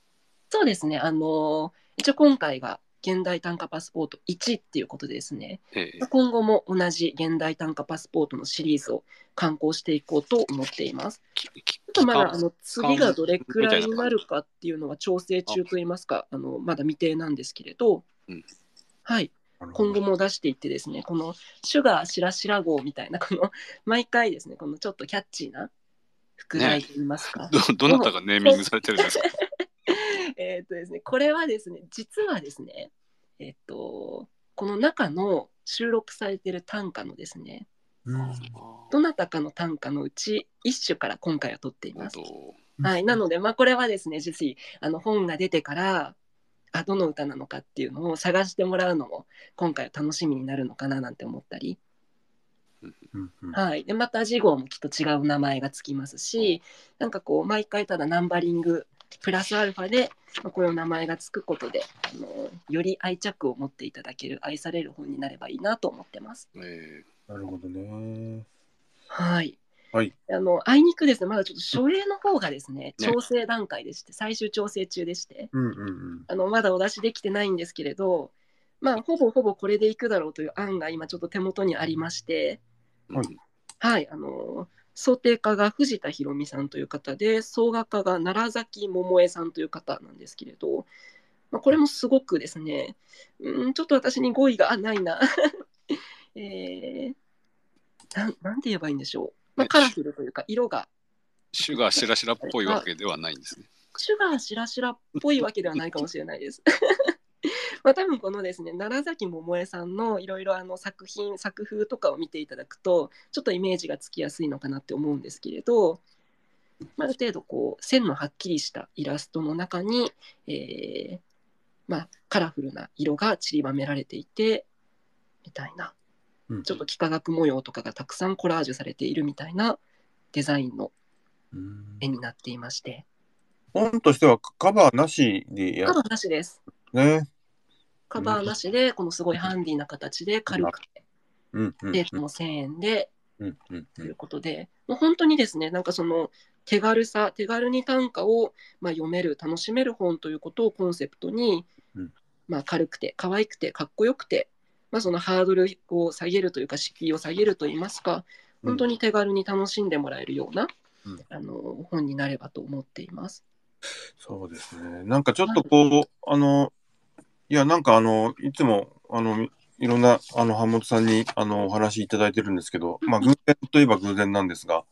そうですね、あの一応今回が現代単価パスポート1っていうことでですね、ええ。今後も同じ現代単価パスポートのシリーズを刊行していこうと思っています。ちょっとまだあの次がどれくらいになるかっていうのは調整中といいますか、あのまだ未定なんですけれど、うんはい、今後も出していってですね、このシュガーしらしら号みたいな、この毎回ですね、このちょっとキャッチーな副題といいますか、どどなたがネーミングされてるんですか、えーっとですね、これはですね、実はですね、えっと、この中の収録されている短歌のですね、うん。どなたかの短歌のうち一首から今回は取っています。はい、なので、まあ、これはですね、実にあの本が出てから、あどの歌なのかっていうのを探してもらうのも今回は楽しみになるのかななんて思ったり、はい、でまた次号もきっと違う名前がつきますしなんかこう毎回ただナンバリングプラスアルファで、まあ、こういう名前がつくことであのより愛着を持っていただける愛される本になればいいなと思ってます。ど。えなるほどね。はい。はいあの、あいにくですね、まだちょっと書影の方がですね、ね調整段階でして、最終調整中でして、うんうんうん。あの、まだお出しできてないんですけれど、まあ、ほぼほぼこれでいくだろうという案が今ちょっと手元にありまして、ーはいはい、あの、想定家が藤田博美さんという方で、総画家が奈良崎桃江さんという方なんですけれど、まあ、これもすごくですね、うん、ちょっと私に語彙があないな。えー、なんなんて言えばいいんでしょう。まあ、ねカラフルというか、色が、シュガーシラシラっぽいわけではないんですね。シュガーしらしらっぽいわけではないかもしれないです。まあ多分このですね奈良崎桃江さんのいろいろあの作品作風とかを見ていただくとちょっとイメージがつきやすいのかなって思うんですけれど、まあ、ある程度こう線のはっきりしたイラストの中に、えーまあ、カラフルな色が散りばめられていてみたいなうんちょっと幾何学模様とかがたくさんコラージュされているみたいなデザインのうん。絵になっていまして。本としてはカバーなしでやる？カバーなしです。ね。カバーなしで、このすごいハンディな形で軽くて、うんうんテープも1000円で。うんうん。ということで、もう本当にですね、なんかその手軽さ、手軽に短歌をまあ読める、楽しめる本ということをコンセプトに、うん。まあ軽くて、可愛くて、かっこよくて、まあ、そのハードルを下げるというか、敷居を下げるといいますか、本当に手軽に楽しんでもらえるような、うんあの本になればと思っています。そうですね。なんかちょっとこう、あの、いや、なんかあの、いつも、あの、いろんな、あの、版本さんに、あの、お話いただいてるんですけど、まあ、偶然といえば偶然なんですが、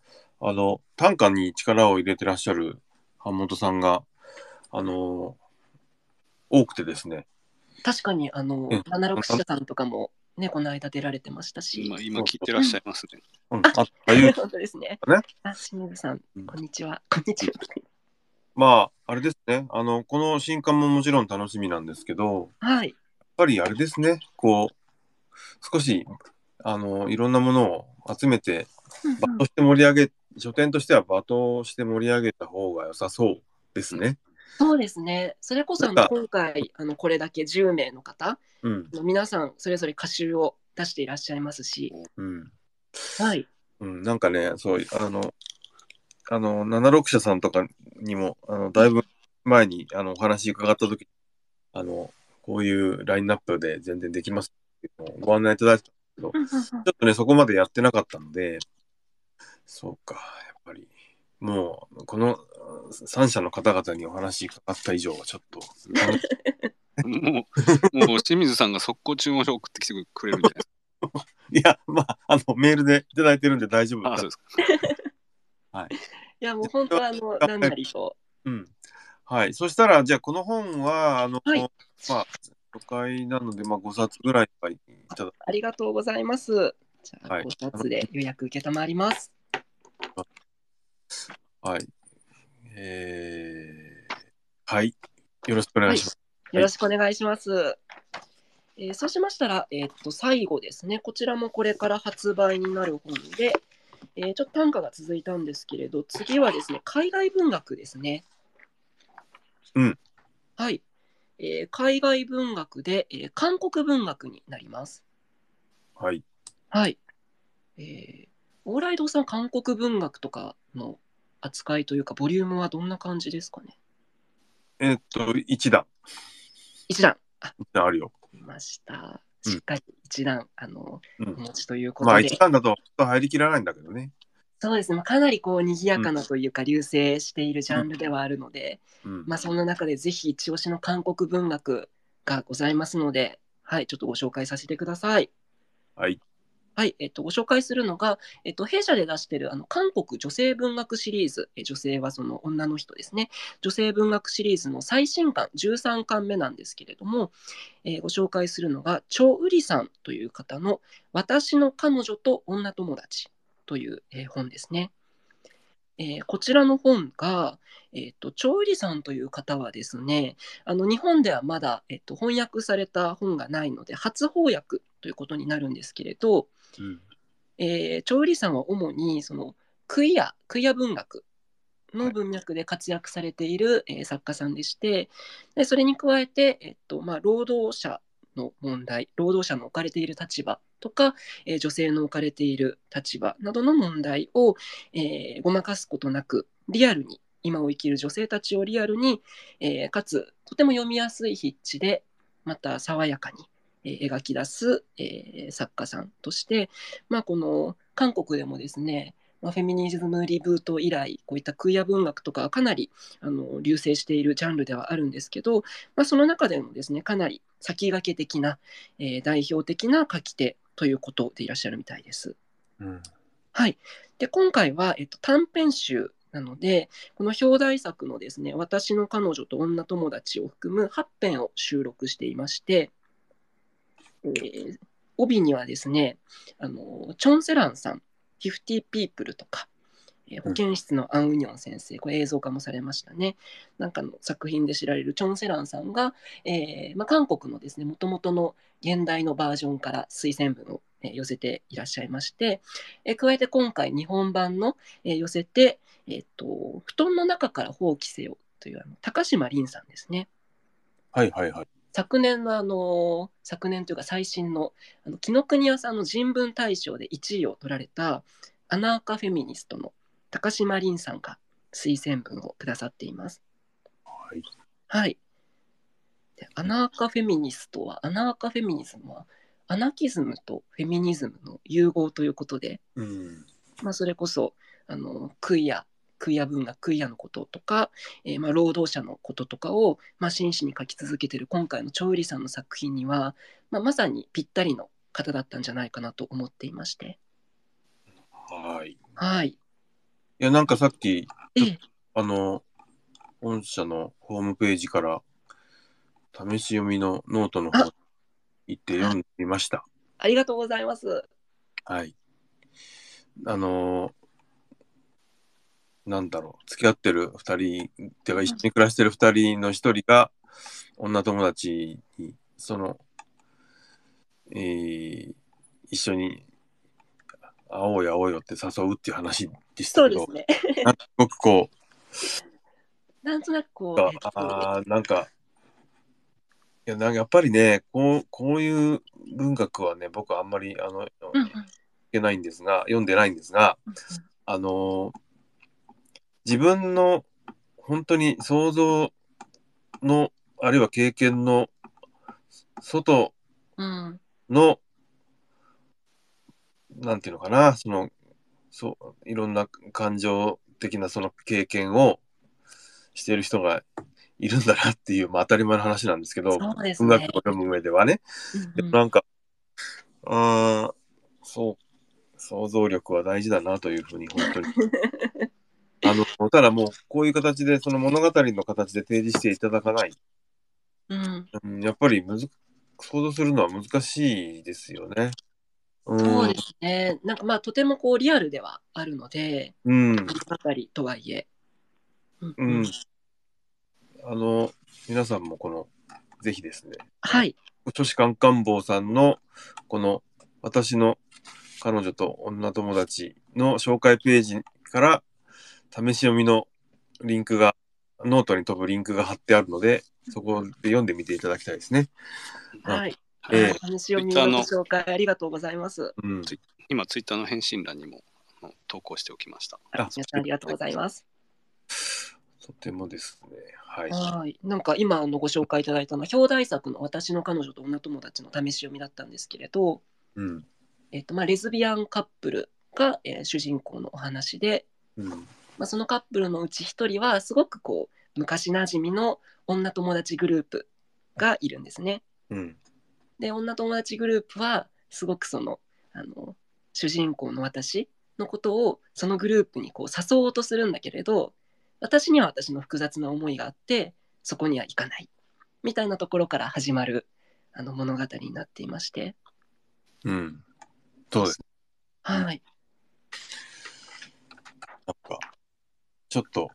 あの、短歌に力を入れてらっしゃる版本さんが、あの、多くてですね。確かに、あのうん、アナログ社さんとかもね、この間出られてましたし。今今聞いてらっしゃいますね。うん、ああいう、本当ですね。ねあ、清水さん、こんにちは。こんにちは。まあ、あれですね。あの、この新刊ももちろん楽しみなんですけど、はい。やっぱりあれですね、こう、少し、あの、いろんなものを集めて、場として盛り上げ、書店としては場として盛り上げた方が良さそうですね。そうですね。それこそあの今回あのこれだけ10名の方うん、あの皆さんそれぞれ歌集を出していらっしゃいますし、うん、はい。うん。なんかね、そう、あの、あの、76社さんとかにも、あの、だいぶ前に、あの、お話伺ったときあの、こういうラインナップで全然できますってご案内いただいてたちょっとね、そこまでやってなかったので、そうか、やっぱり、もう、この3社の方々にお話かかった以上は、ちょっと、もう、もう清水さんが速攻注文書送ってきてくれるんじゃないです いや、まあ、あの、メールでいただいてるんで大丈夫か。あ、だそうですか。いやもう本当はあの何なりと。うん。はい。そしたら、じゃあ、この本は、あの、はいまあ、初回なので、まあ、5冊ぐらいはいただありがとうございます。じゃあ、はい5冊で予約受けたまります。はい。えー、はい。よろしくお願いします。よろしくお願いします。えーそうしましたら、えーっと最後ですね、こちらもこれから発売になる本で、えーちょっと単価が続いたんですけれど、次はですね、海外文学ですね。うん。はい。えー海外文学で、えー韓国文学になります。はい。はい。えー、往来堂さん、韓国文学とかの扱いというか、ボリュームはどんな感じですかね？えーっと、一段。一段、一段あるよ。見ました。うんしっかり一段、あの、うんお持ちということで。まあ、一段だと、入りきらないんだけどね。そうですね、まあかなりこう賑やかなというか、流星しているジャンルではあるので、うん。まあ、そんな中でぜひ一押しの韓国文学がございますので、はい、ちょっとご紹介させてください。はい。はい、えっと、ご紹介するのが、えっと、弊社で出しているあの韓国女性文学シリーズ、え女性はその女の人ですね、女性文学シリーズの最新刊、13巻目なんですけれども、えーご紹介するのが、チョ・ウリさんという方の、私の彼女と女友達という、えー本ですね。えーこちらの本が、えっと、チョ・ウリさんという方はですね、あの日本ではまだ、えっと、翻訳された本がないので、初翻訳ということになるんですけれど、うん。えー、チョウリさんは主にそのクイアクイア文学の文脈で活躍されている、えー作家さんでしてでそれに加えて、えっとまあ、労働者の問題労働者の置かれている立場とか、えー女性の置かれている立場などの問題を、えーごまかすことなくリアルに今を生きる女性たちをリアルに、えーかつとても読みやすい筆致でまた爽やかに、えー描き出す、えー作家さんとして、まあ、この韓国でもですね、まあ、フェミニズムリブート以来こういったクイア文学とかはかなりあの流星しているジャンルではあるんですけど、まあ、その中でもですねかなり先駆け的な、えー代表的な書き手ということでいらっしゃるみたいです。うんはい、で今回は、えっと、短編集なのでこの表題作のですね「私の彼女と女友達」を含む8編を収録していまして、えー帯にはですねあのチョン・セランさん「50 People」とか、えー保健室のアン・ウニョン先生これ映像化もされましたねなんかの作品で知られるチョン・セランさんが、えーまあ、韓国のですねもともとの現代のバージョンから推薦文を、えー寄せていらっしゃいまして、えー加えて今回日本版の、えー寄せて、えーっと「布団の中から放棄せよ」というあの高島凛さんですね。はいはいはい。昨年のあの昨年というか最新のあの紀伊國屋さんの人文大賞で1位を取られたアナーカフェミニストの高島鈴さんが推薦文をくださっています。はい。はい。でアナーカフェミニストはアナーカフェミニズムはアナキズムとフェミニズムの融合ということで、うん。まあ、それこそあのクイアクイア文学クイアのこととか、えーまあ、労働者のこととかを、まあ、真摯に書き続けている今回のチョ・ウリさんの作品には、まあ、まさにぴったりの方だったんじゃないかなと思っていましてはい。いはいや、なんかさっき、ええあの、御社のホームページから、試し読みのノートの方に行って読んでみました。ありがとうございますはい。あのなんだろう、付き合ってる二人、てか一緒に暮らしてる二人の一人が、女友達に、その、えー一緒に会おうよ会おうよって誘うっていう話でしたけど、そうですね。なんかすごくこなんとなくこう、あーなんか、いや、なんかやっぱりね、こう、こういう文学はね、僕はあんまり、あの、うんうん。けないんですが、読んでないんですが、あの自分の本当に想像の、あるいは経験の外うんの、なんていうのかな、その、そう、いろんな感情的なその経験をしている人がいるんだなっていう、まあ、当たり前の話なんですけど、文学を読む上ではね。うんうんなんか、あーそう、想像力は大事だなというふうに、本当に。あの、ただもう、こういう形で、その物語の形で提示していただかない。うん。うん、やっぱりむず、想像するのは難しいですよね。うん、そうですね。なんかまあとてもこうリアルではあるのでうん、物語とはいえ、うんううん。ん。あの、皆さんもこの、ぜひですね、はい。都市カンカン坊さんの、この、私の彼女と女友達の紹介ページから、試し読みのリンクが、ノートに飛ぶリンクが貼ってあるので、そこで読んでみていただきたいですね。あはいええお話を見のご紹介ありがとうございます。うん。今、ツイッターの返信欄にも投稿しておきました。あ皆さんありがとうございます。とてもですね。はい。はい、なんか今あのご紹介いただいたのは表題作の「私の彼女と女友達」の試し読みだったんですけれど、うん。えっとまあ、レズビアンカップルが、えー主人公のお話で、うん。まあ、そのカップルのうち一人はすごくこう昔なじみの女友達グループがいるんですね。うん。で女友達グループはすごくそのあの主人公の私のことをそのグループにこう誘おうとするんだけれど私には私の複雑な思いがあってそこには行かないみたいなところから始まるあの物語になっていまして、うん。そうです。はい、なんか、ちょっと、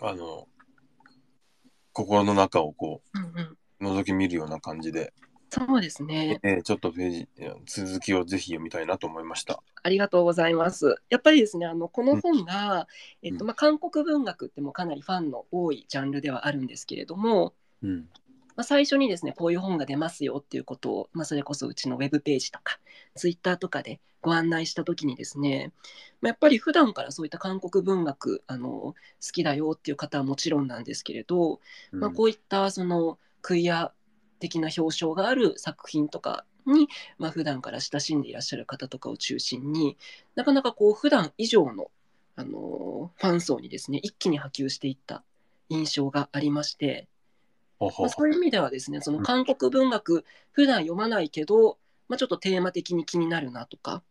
あの、心の中をこうんうん、う、覗き見るような感じで、そうですねえーちょっとページ、続きをぜひ読みたいなと思いました。ありがとうございます。やっぱりですね、あのこの本が、えっとまあ、韓国文学ってもかなりファンの多いジャンルではあるんですけれども、うん。まあ、最初にですね、こういう本が出ますよっていうことを、まあ、それこそうちのウェブページとか、ツイッターとかでご案内したときにですね、まあ、やっぱり普段からそういった韓国文学あの好きだよっていう方はもちろんなんですけれど、まあ、こういったそのクイア的な表彰がある作品とかに、まあ普段から親しんでいらっしゃる方とかを中心になかなかこう普段以上の、あのファン層にですね一気に波及していった印象がありまして、まあ、そういう意味ではですねその韓国文学普段読まないけど、まあ、ちょっとテーマ的に気になるなとか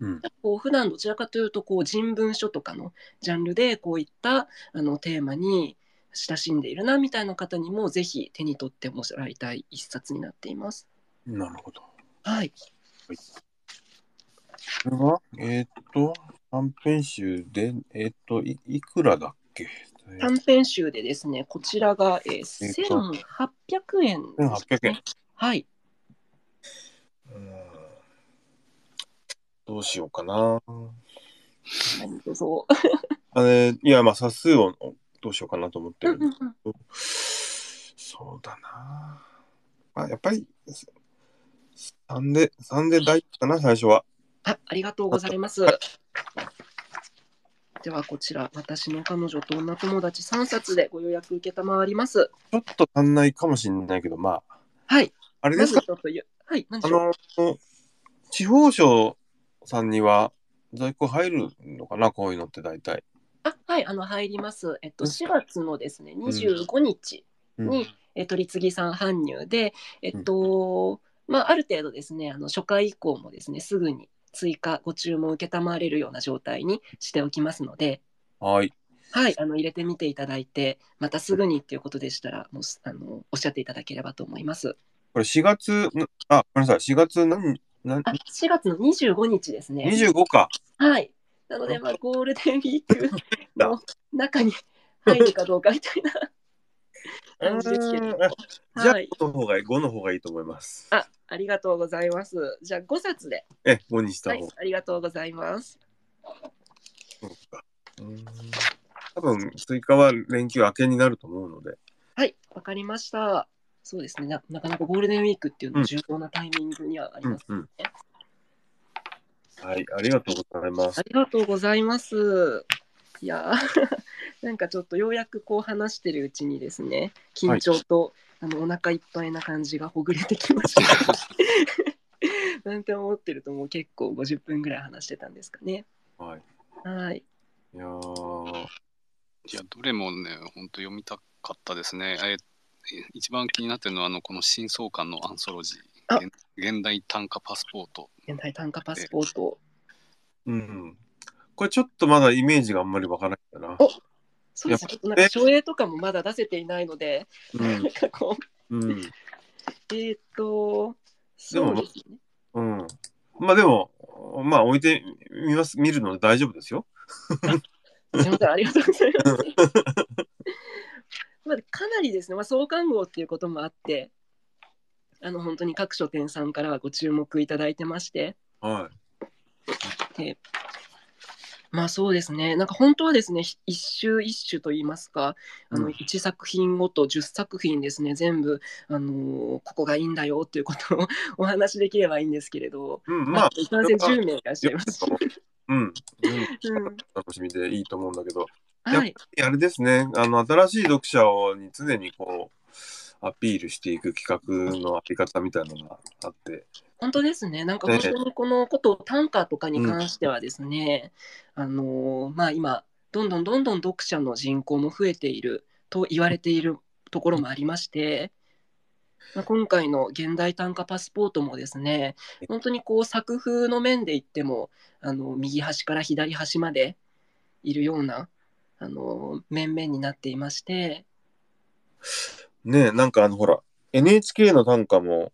うん。こう普段どちらかというとこう人文書とかのジャンルでこういったあのテーマに親しんでいるなみたいな方にもぜひ手に取ってもらいたい一冊になっています。なるほど。はい、これは、えーっと、短編集で、えーっと、いいくらだっけ？短編集でですねこちらが、えー、えっと1800円ですね、1800円。はいうんどうしようかな。はいどうぞ。あれ、いや、まあ、冊数をどうしようかなと思ってるんですうんうんうんそうだな。まあ、やっぱり、3で、3で大かな、最初は。あありがとうございます。ではこちら私の彼女と女友達3冊でご予約承ります。ちょっと足んないかもしれないけど、まあ、はい。まあれですか、ずちょっとゆはいあ。の、地方省さんには在庫入るのかな、こういうのって大体。あはいあの入ります。えっとうん4月のですね25日うんに、えっと取り次ぎさん搬入でえっと、まあある程度ですねあの初回以降もですねすぐに追加ご注文受けたまわれるような状態にしておきますので。はい。はい、あの入れてみていただいて、またすぐにっていうことでしたら、もうすあのおっしゃっていただければと思います。これ4月の、あ、ごめんなさい、4月何、何？あ、4月の25日ですね。25か。はい。なので、まあ、ゴールデンウィークの 中に入るかどうかみたいな感じですけれども。じゃあはい。5の方がいい、5の方がいいと思います。あ、ありがとうございます。じゃあ、5冊で。え、5にした方はい、ありがとうございます。そうか。うん多分、追加は連休明けになると思うので。はい、わかりました。そうですねな。なかなかゴールデンウィークっていうのは重要なタイミングにはあります。うんうん。はい、ありがとうございますあ。りがとうございます。いやー なんかちょっとようやくこう話してるうちにですね緊張と、あのお腹いっぱいな感じがほぐれてきました。なんて思ってるともう結構50分ぐらい話してたんですかね。はい。はい。いやーいや、どれもね、本当読みたかったですね。え一番気になってるのは、あの、この新創刊のアンソロジあー、現現代短歌パスポート。現代短歌パスポート。うん。これちょっとまだイメージがあんまりわからないんだな。おそうですね。ちょっとなんかえ書影とかもまだ出せていないので、うんなん。かこううん。えーっとそうですね。うん。まあでも、まあ置いてみます、見るので大丈夫ですよ。すみません、ありがとうございます。まあ、かなりですね、まあ、創刊号っていうこともあって、あの本当に各書店さんからはご注目いただいてまして、はでまあそうですね、なんか本当はですね、ひ一周一種といいますか、あのうん1作品ごと10作品ですね、全部、あのーここがいいんだよということをお話しできればいいんですけれど、い。うん、まあまあ、、いかんせん10名いらっしゃいますし。うん。うんうん楽しみでいいと思うんだけど、やっはい、あれですね、あの、新しい読者をに常にこう、アピールしていく企画のあり方みたいなのがあって、本当ですね。なんかええ本当にこのこと短歌とかに関してはですね、あのーまあ今どんどんどんどん読者の人口も増えていると言われているところもありまして、まあ今回の現代短歌パスポートもですね本当にこう作風の面で言ってもあの右端から左端までいるようなあの面々になっていまして、ねえ、なんかあの、ほら、NHK の短歌も、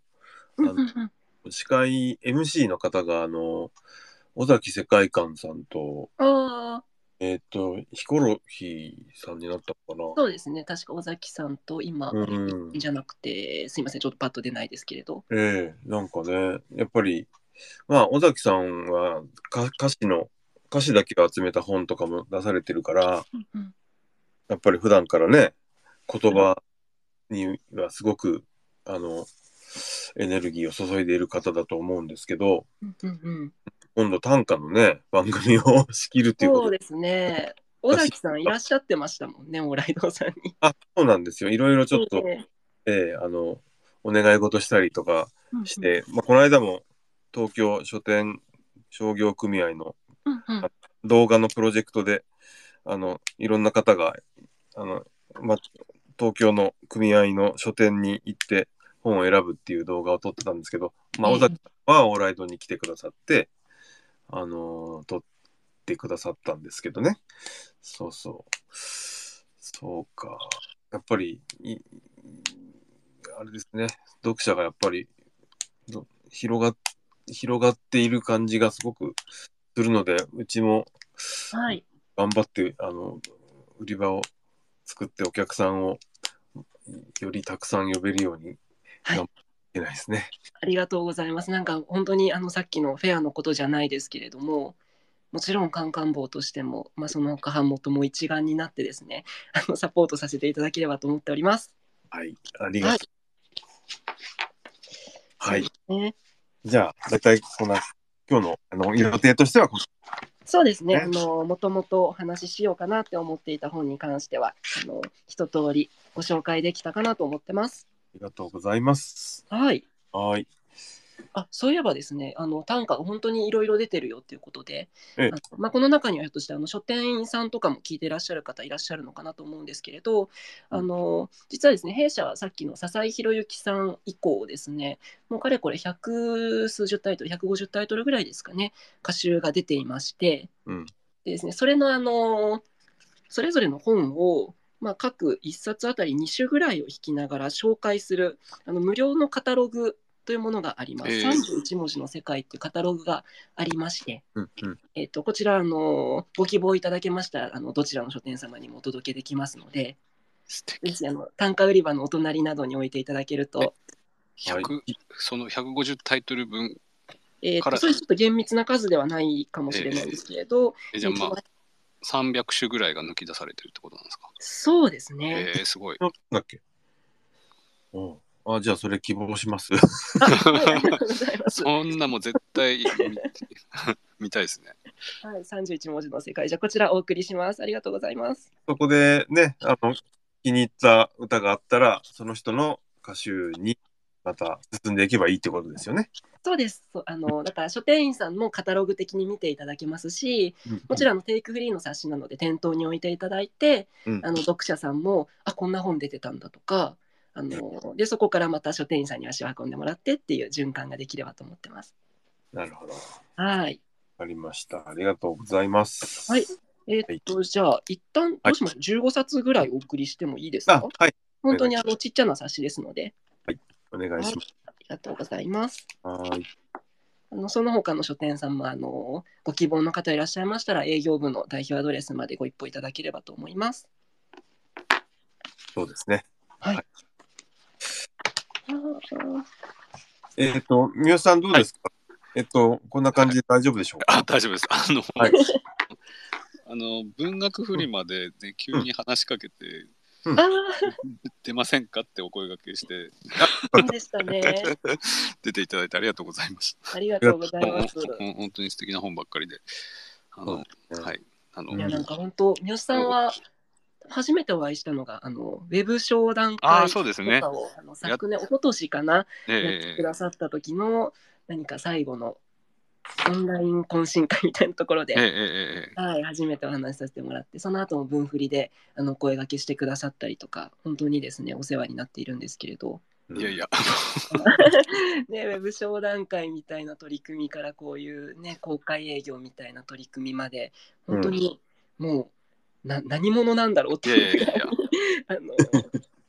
うんあの司会 MC の方が、あの、尾崎世界観さんと、えっ、と、ヒコロヒーさんになったのかそうですね。確か尾崎さんと今、な。うん。じゃなくてすいませんちょっとパッと出ないですけれど。ええなんかね、やっぱり、まあ、尾崎さんはか歌詞の、歌詞だけを集めた本とかも出されてるから、うんうん。やっぱり普段からね、言葉にはすごく、あの、エネルギーを注いでいる方だと思うんですけど、うんうんうん今度短歌のね、番組を仕切るっていうことで。そうですね尾崎さんいらっしゃってましたもんね、オーライドさんに。あ、そうなんですよ。いろいろちょっと、えええあの、お願い事したりとかえして、まあ、この間も東京書店商業組合のうんうんうん動画のプロジェクトで、あの、いろんな方が、あの、ま、東京の組合の書店に行って本を選ぶっていう動画を撮ってたんですけど、まあ、ええ尾崎さんはオーライドに来てくださって、あのー撮ってくださったんですけどね。そうそう。そうか。やっぱり、いあれですね、読者がやっぱり、ど広が、広がっている感じがすごくするので、うちもはい。頑張って、あの、売り場を作ってお客さんをよりたくさん呼べるようにはい頑張ってないですね。ありがとうございます。なんか本当にあのさっきのフェアのことじゃないですけれども、もちろんカンカン坊としても、まあ、その他版元も一丸になってですね、あのサポートさせていただければと思っております。はい。ありがとう。はい。ね、じゃあ、だいたいこんな、今日のあの予定としてはこ、そうですね。ねあのもともとお話ししようかなって思っていた本に関しては、あの一通りご紹介できたかなと思ってます。ありがとうございます。はい。はい。あそういえばですねあの短歌が本当にいろいろ出てるよっていうことで、ええ。あのまあ、この中にはひょっとしてあの書店員さんとかも聞いていらっしゃる方いらっしゃるのかなと思うんですけれどあの実はですね弊社はさっきの笹井宏之さん以降ですねもうかれこれ百数十タイトル150タイトルぐらいですかね歌集が出ていまして、うん。でですねそれのあのそれぞれの本をまあ、各1冊あたり2種ぐらいを引きながら紹介するあの無料のカタログというものがあります。ええ。31文字の世界っていうカタログがありまして、うんうん。えっとこちらあのご希望いただけましたらあのどちらの書店様にもお届けできますので。ぜひあの単価売り場のお隣などに置いていただけると,、100はい。その150タイトル分えっから。とそういうちょっと厳密な数ではないかもしれないですけれど、えじゃあまあえっと300種ぐらいが抜き出されてるってことなんですか？そうですね。えー、すごい。なんだっけ？うん。あ、じゃあそれ希望します。そんなもん絶対見 見たいですねはい、31文字の世界じゃあこちらお送りします。ありがとうございます。そこでね、あの、気に入った歌があったら、その人の歌集にまた進んでいけばいいってことですよね。そうです。そうあのだから書店員さんもカタログ的に見ていただけますし、もちろろんあのテイクフリーの冊子なので店頭に置いていただいて、ん。うんあの読者さんもあこんな本出てたんだとか、あのでそこからまた書店員さんに足を運んでもらってっていう循環ができればと思ってます。なるほど。わはい。かりました。ありがとうございます。はい。えーっと、じゃあ一旦どうしましょう、15冊ぐらいお送りしてもいいですあか、はい。本当にあのちっちゃな冊子ですので、お願いします。ありがとうございます。はい。あのその他の書店さんもあのご希望の方いらっしゃいましたら営業部の代表アドレスまでご一報いただければと思います。そうですね。はい。はいえっ、と、みよさんどうですか、えっと、こんな感じで大丈夫でしょうか、あ大丈夫です。あの、はい。あの文学フリマで、ね、急に話しかけて、あ出ませんか？ってお声掛けして。ー、そう。でしたね。出ていただいてありがとうございます。ありがとうございます。本当に素敵な本ばっかりで。あのはい。あの、いやなんか本当三好さんは初めてお会いしたのがあのウェブ商談会とかをあの昨年一昨年かな、えやってくださった時の何か最後のオンライン懇親会みたいなところで、えはい、初めてお話しさせてもらってその後も文振りであの声掛けしてくださったりとか本当にですねお世話になっているんですけれど。いやいや、ね、ウェブ商談会みたいな取り組みからこういうね公開営業みたいな取り組みまで本当にもう、な何者なんだろうっていやいいうやいや。あの。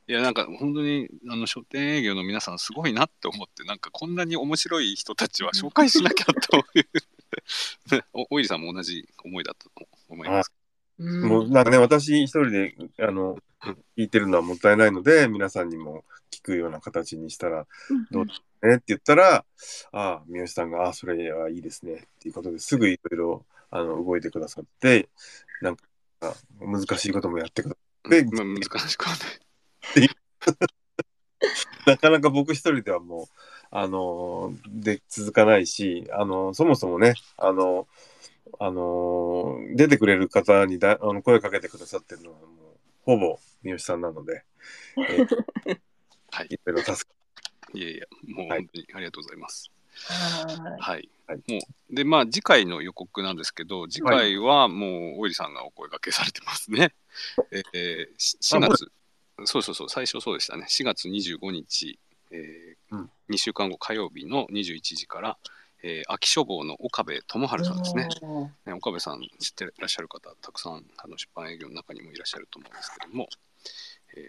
いやなんか本当にあの書店営業の皆さんすごいなって思ってなんかこんなに面白い人たちは紹介しなきゃという。おおいりさんも同じ思いだったと思います。うん。もうなんかね、私一人であの聞いてるのはもったいないので、皆さんにも聞くような形にしたらどうねって言ったら、ああ、三好さんが、ああ、それはいいですねっていうことですぐいろいろあの動いてくださって、なんか難しいこともやってくださって、まあ、難しくはない。なかなか僕一人ではもう、あので続かないし、あのそもそもね、あのあの出てくれる方にだあの声かけてくださってるのはもうほぼ三好さんなので、えー はい。いろいろ助かいやいや、もうはい。本当にありがとうございます。ははい。はいもうで、まあ、次回の予告なんですけど、次回はもう、おいりさんがお声掛けされてますね。えー、し4月、そうそうそう、最初そうでしたね。4月25日、えーうん2週間後火曜日の21時から、えー秋書房の岡部智春さんですね。ね岡部さん知ってらっしゃる方、たくさんあの出版営業の中にもいらっしゃると思うんですけども、え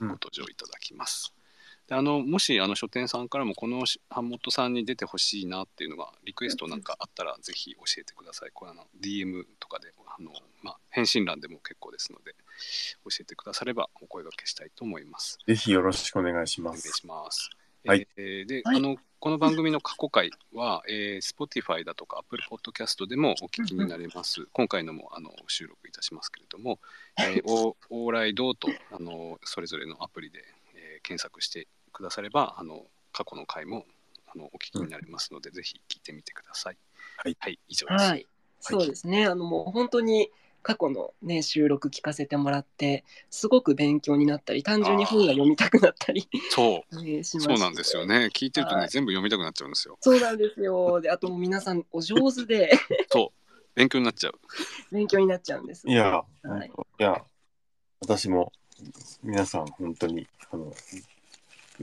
ーうんご登場いただきます。であのもしあの書店さんからもこの版元さんに出てほしいなっていうのがリクエストなんかあったらぜひ教えてください。これあの DM とかであの、まあ、返信欄でも結構ですので教えてくださればお声掛けしたいと思います。ぜひよろしくお願いしお願います。します。はいえーで、はいあのこの番組の過去回は、えー、Spotify だとか Apple Podcast でもお聞きになれます。今回のもあの収録いたしますけれども、えー、おオーライドーとあのそれぞれのアプリで、えー検索してくださればあの過去の回もあのお聞きになれますので、ぜひ聞いてみてください。はい、以上です。はい、そうですね。あのもう本当に過去のね収録聞かせてもらってすごく勉強になったり単純に本が読みたくなったり、そう、ね、しまそうなんですよ。ね。聞いてるとね、はい全部読みたくなっちゃうんですよ。そうなんですよ。であともう皆さんお上手で そう、勉強になっちゃう。勉強になっちゃうんです。いや、はいいや、私も皆さん本当にあの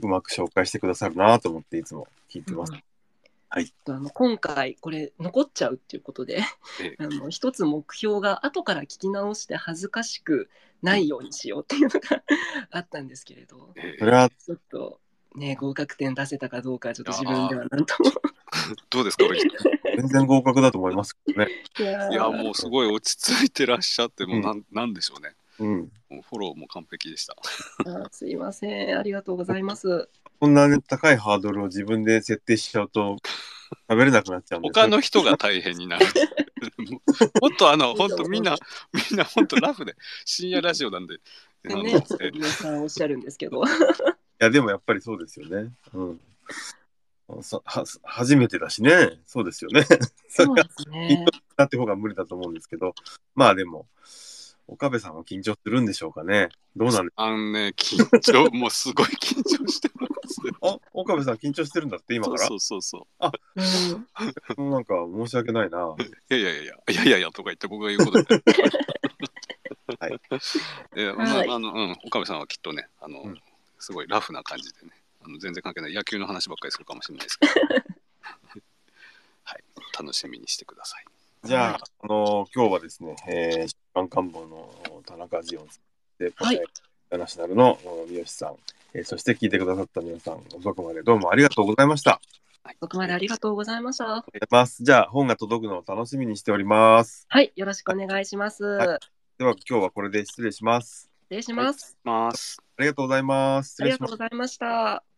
うまく紹介してくださるなと思っていつも聞いてます。うんはいあの今回これ残っちゃうっていうことでえあの一つ目標が後から聞き直して恥ずかしくないようにしようっていうのが あったんですけれどえそれはちょっとね合格点出せたかどうかちょっと自分ではなんとも。どうですか、おじさん全然合格だと思いますけどね。いやーいや、もうすごい落ち着いてらっしゃって、もうなん,、なんでしょうね。うん。フォローも完璧でした。あすいませんありがとうございます。こんな、ね、高いハードルを自分で設定しちゃうと食べれなくなっちゃうんで他の人が大変になる。もっとあの、本当みんな、みんな本当ラフで、深夜ラジオなんで。ね、え皆さんおっしゃるんですけど、いや、でもやっぱりそうですよね。うん。さは初めてだしね。そうですよね。そうですね。だって方が無理だと思うんですけど、まあでも、岡部さんは緊張するんでしょうかね。どうなんであのね、緊張、もうすごい緊張してます。あ、岡部さん緊張してるんだって今から？そうそうそうそうん、なんか申し訳ないな。う。いやいやいやいや、いやいやとか言って僕が言うこと で。はい。えまはいあ、あの、うん、岡部さんはきっとね、あの、うんすごいラフな感じでね、あの全然関係ない野球の話ばっかりするかもしれないですけど、はい、楽しみにしてください。じゃあ、あの今日はですね、えー、出版官房の田中ジオンさんで、はいインターナショナルのお三好さん、えーそして聞いてくださった皆さん、遅くまでどうもありがとうございました。そこまでありがとうございました。ありがとうございます。じゃあ、本が届くのを楽しみにしております。はい、よろしくお願いします。はでは、今日はこれで失礼します。失礼します。ます。ありがとうございます。失ありがとうございました。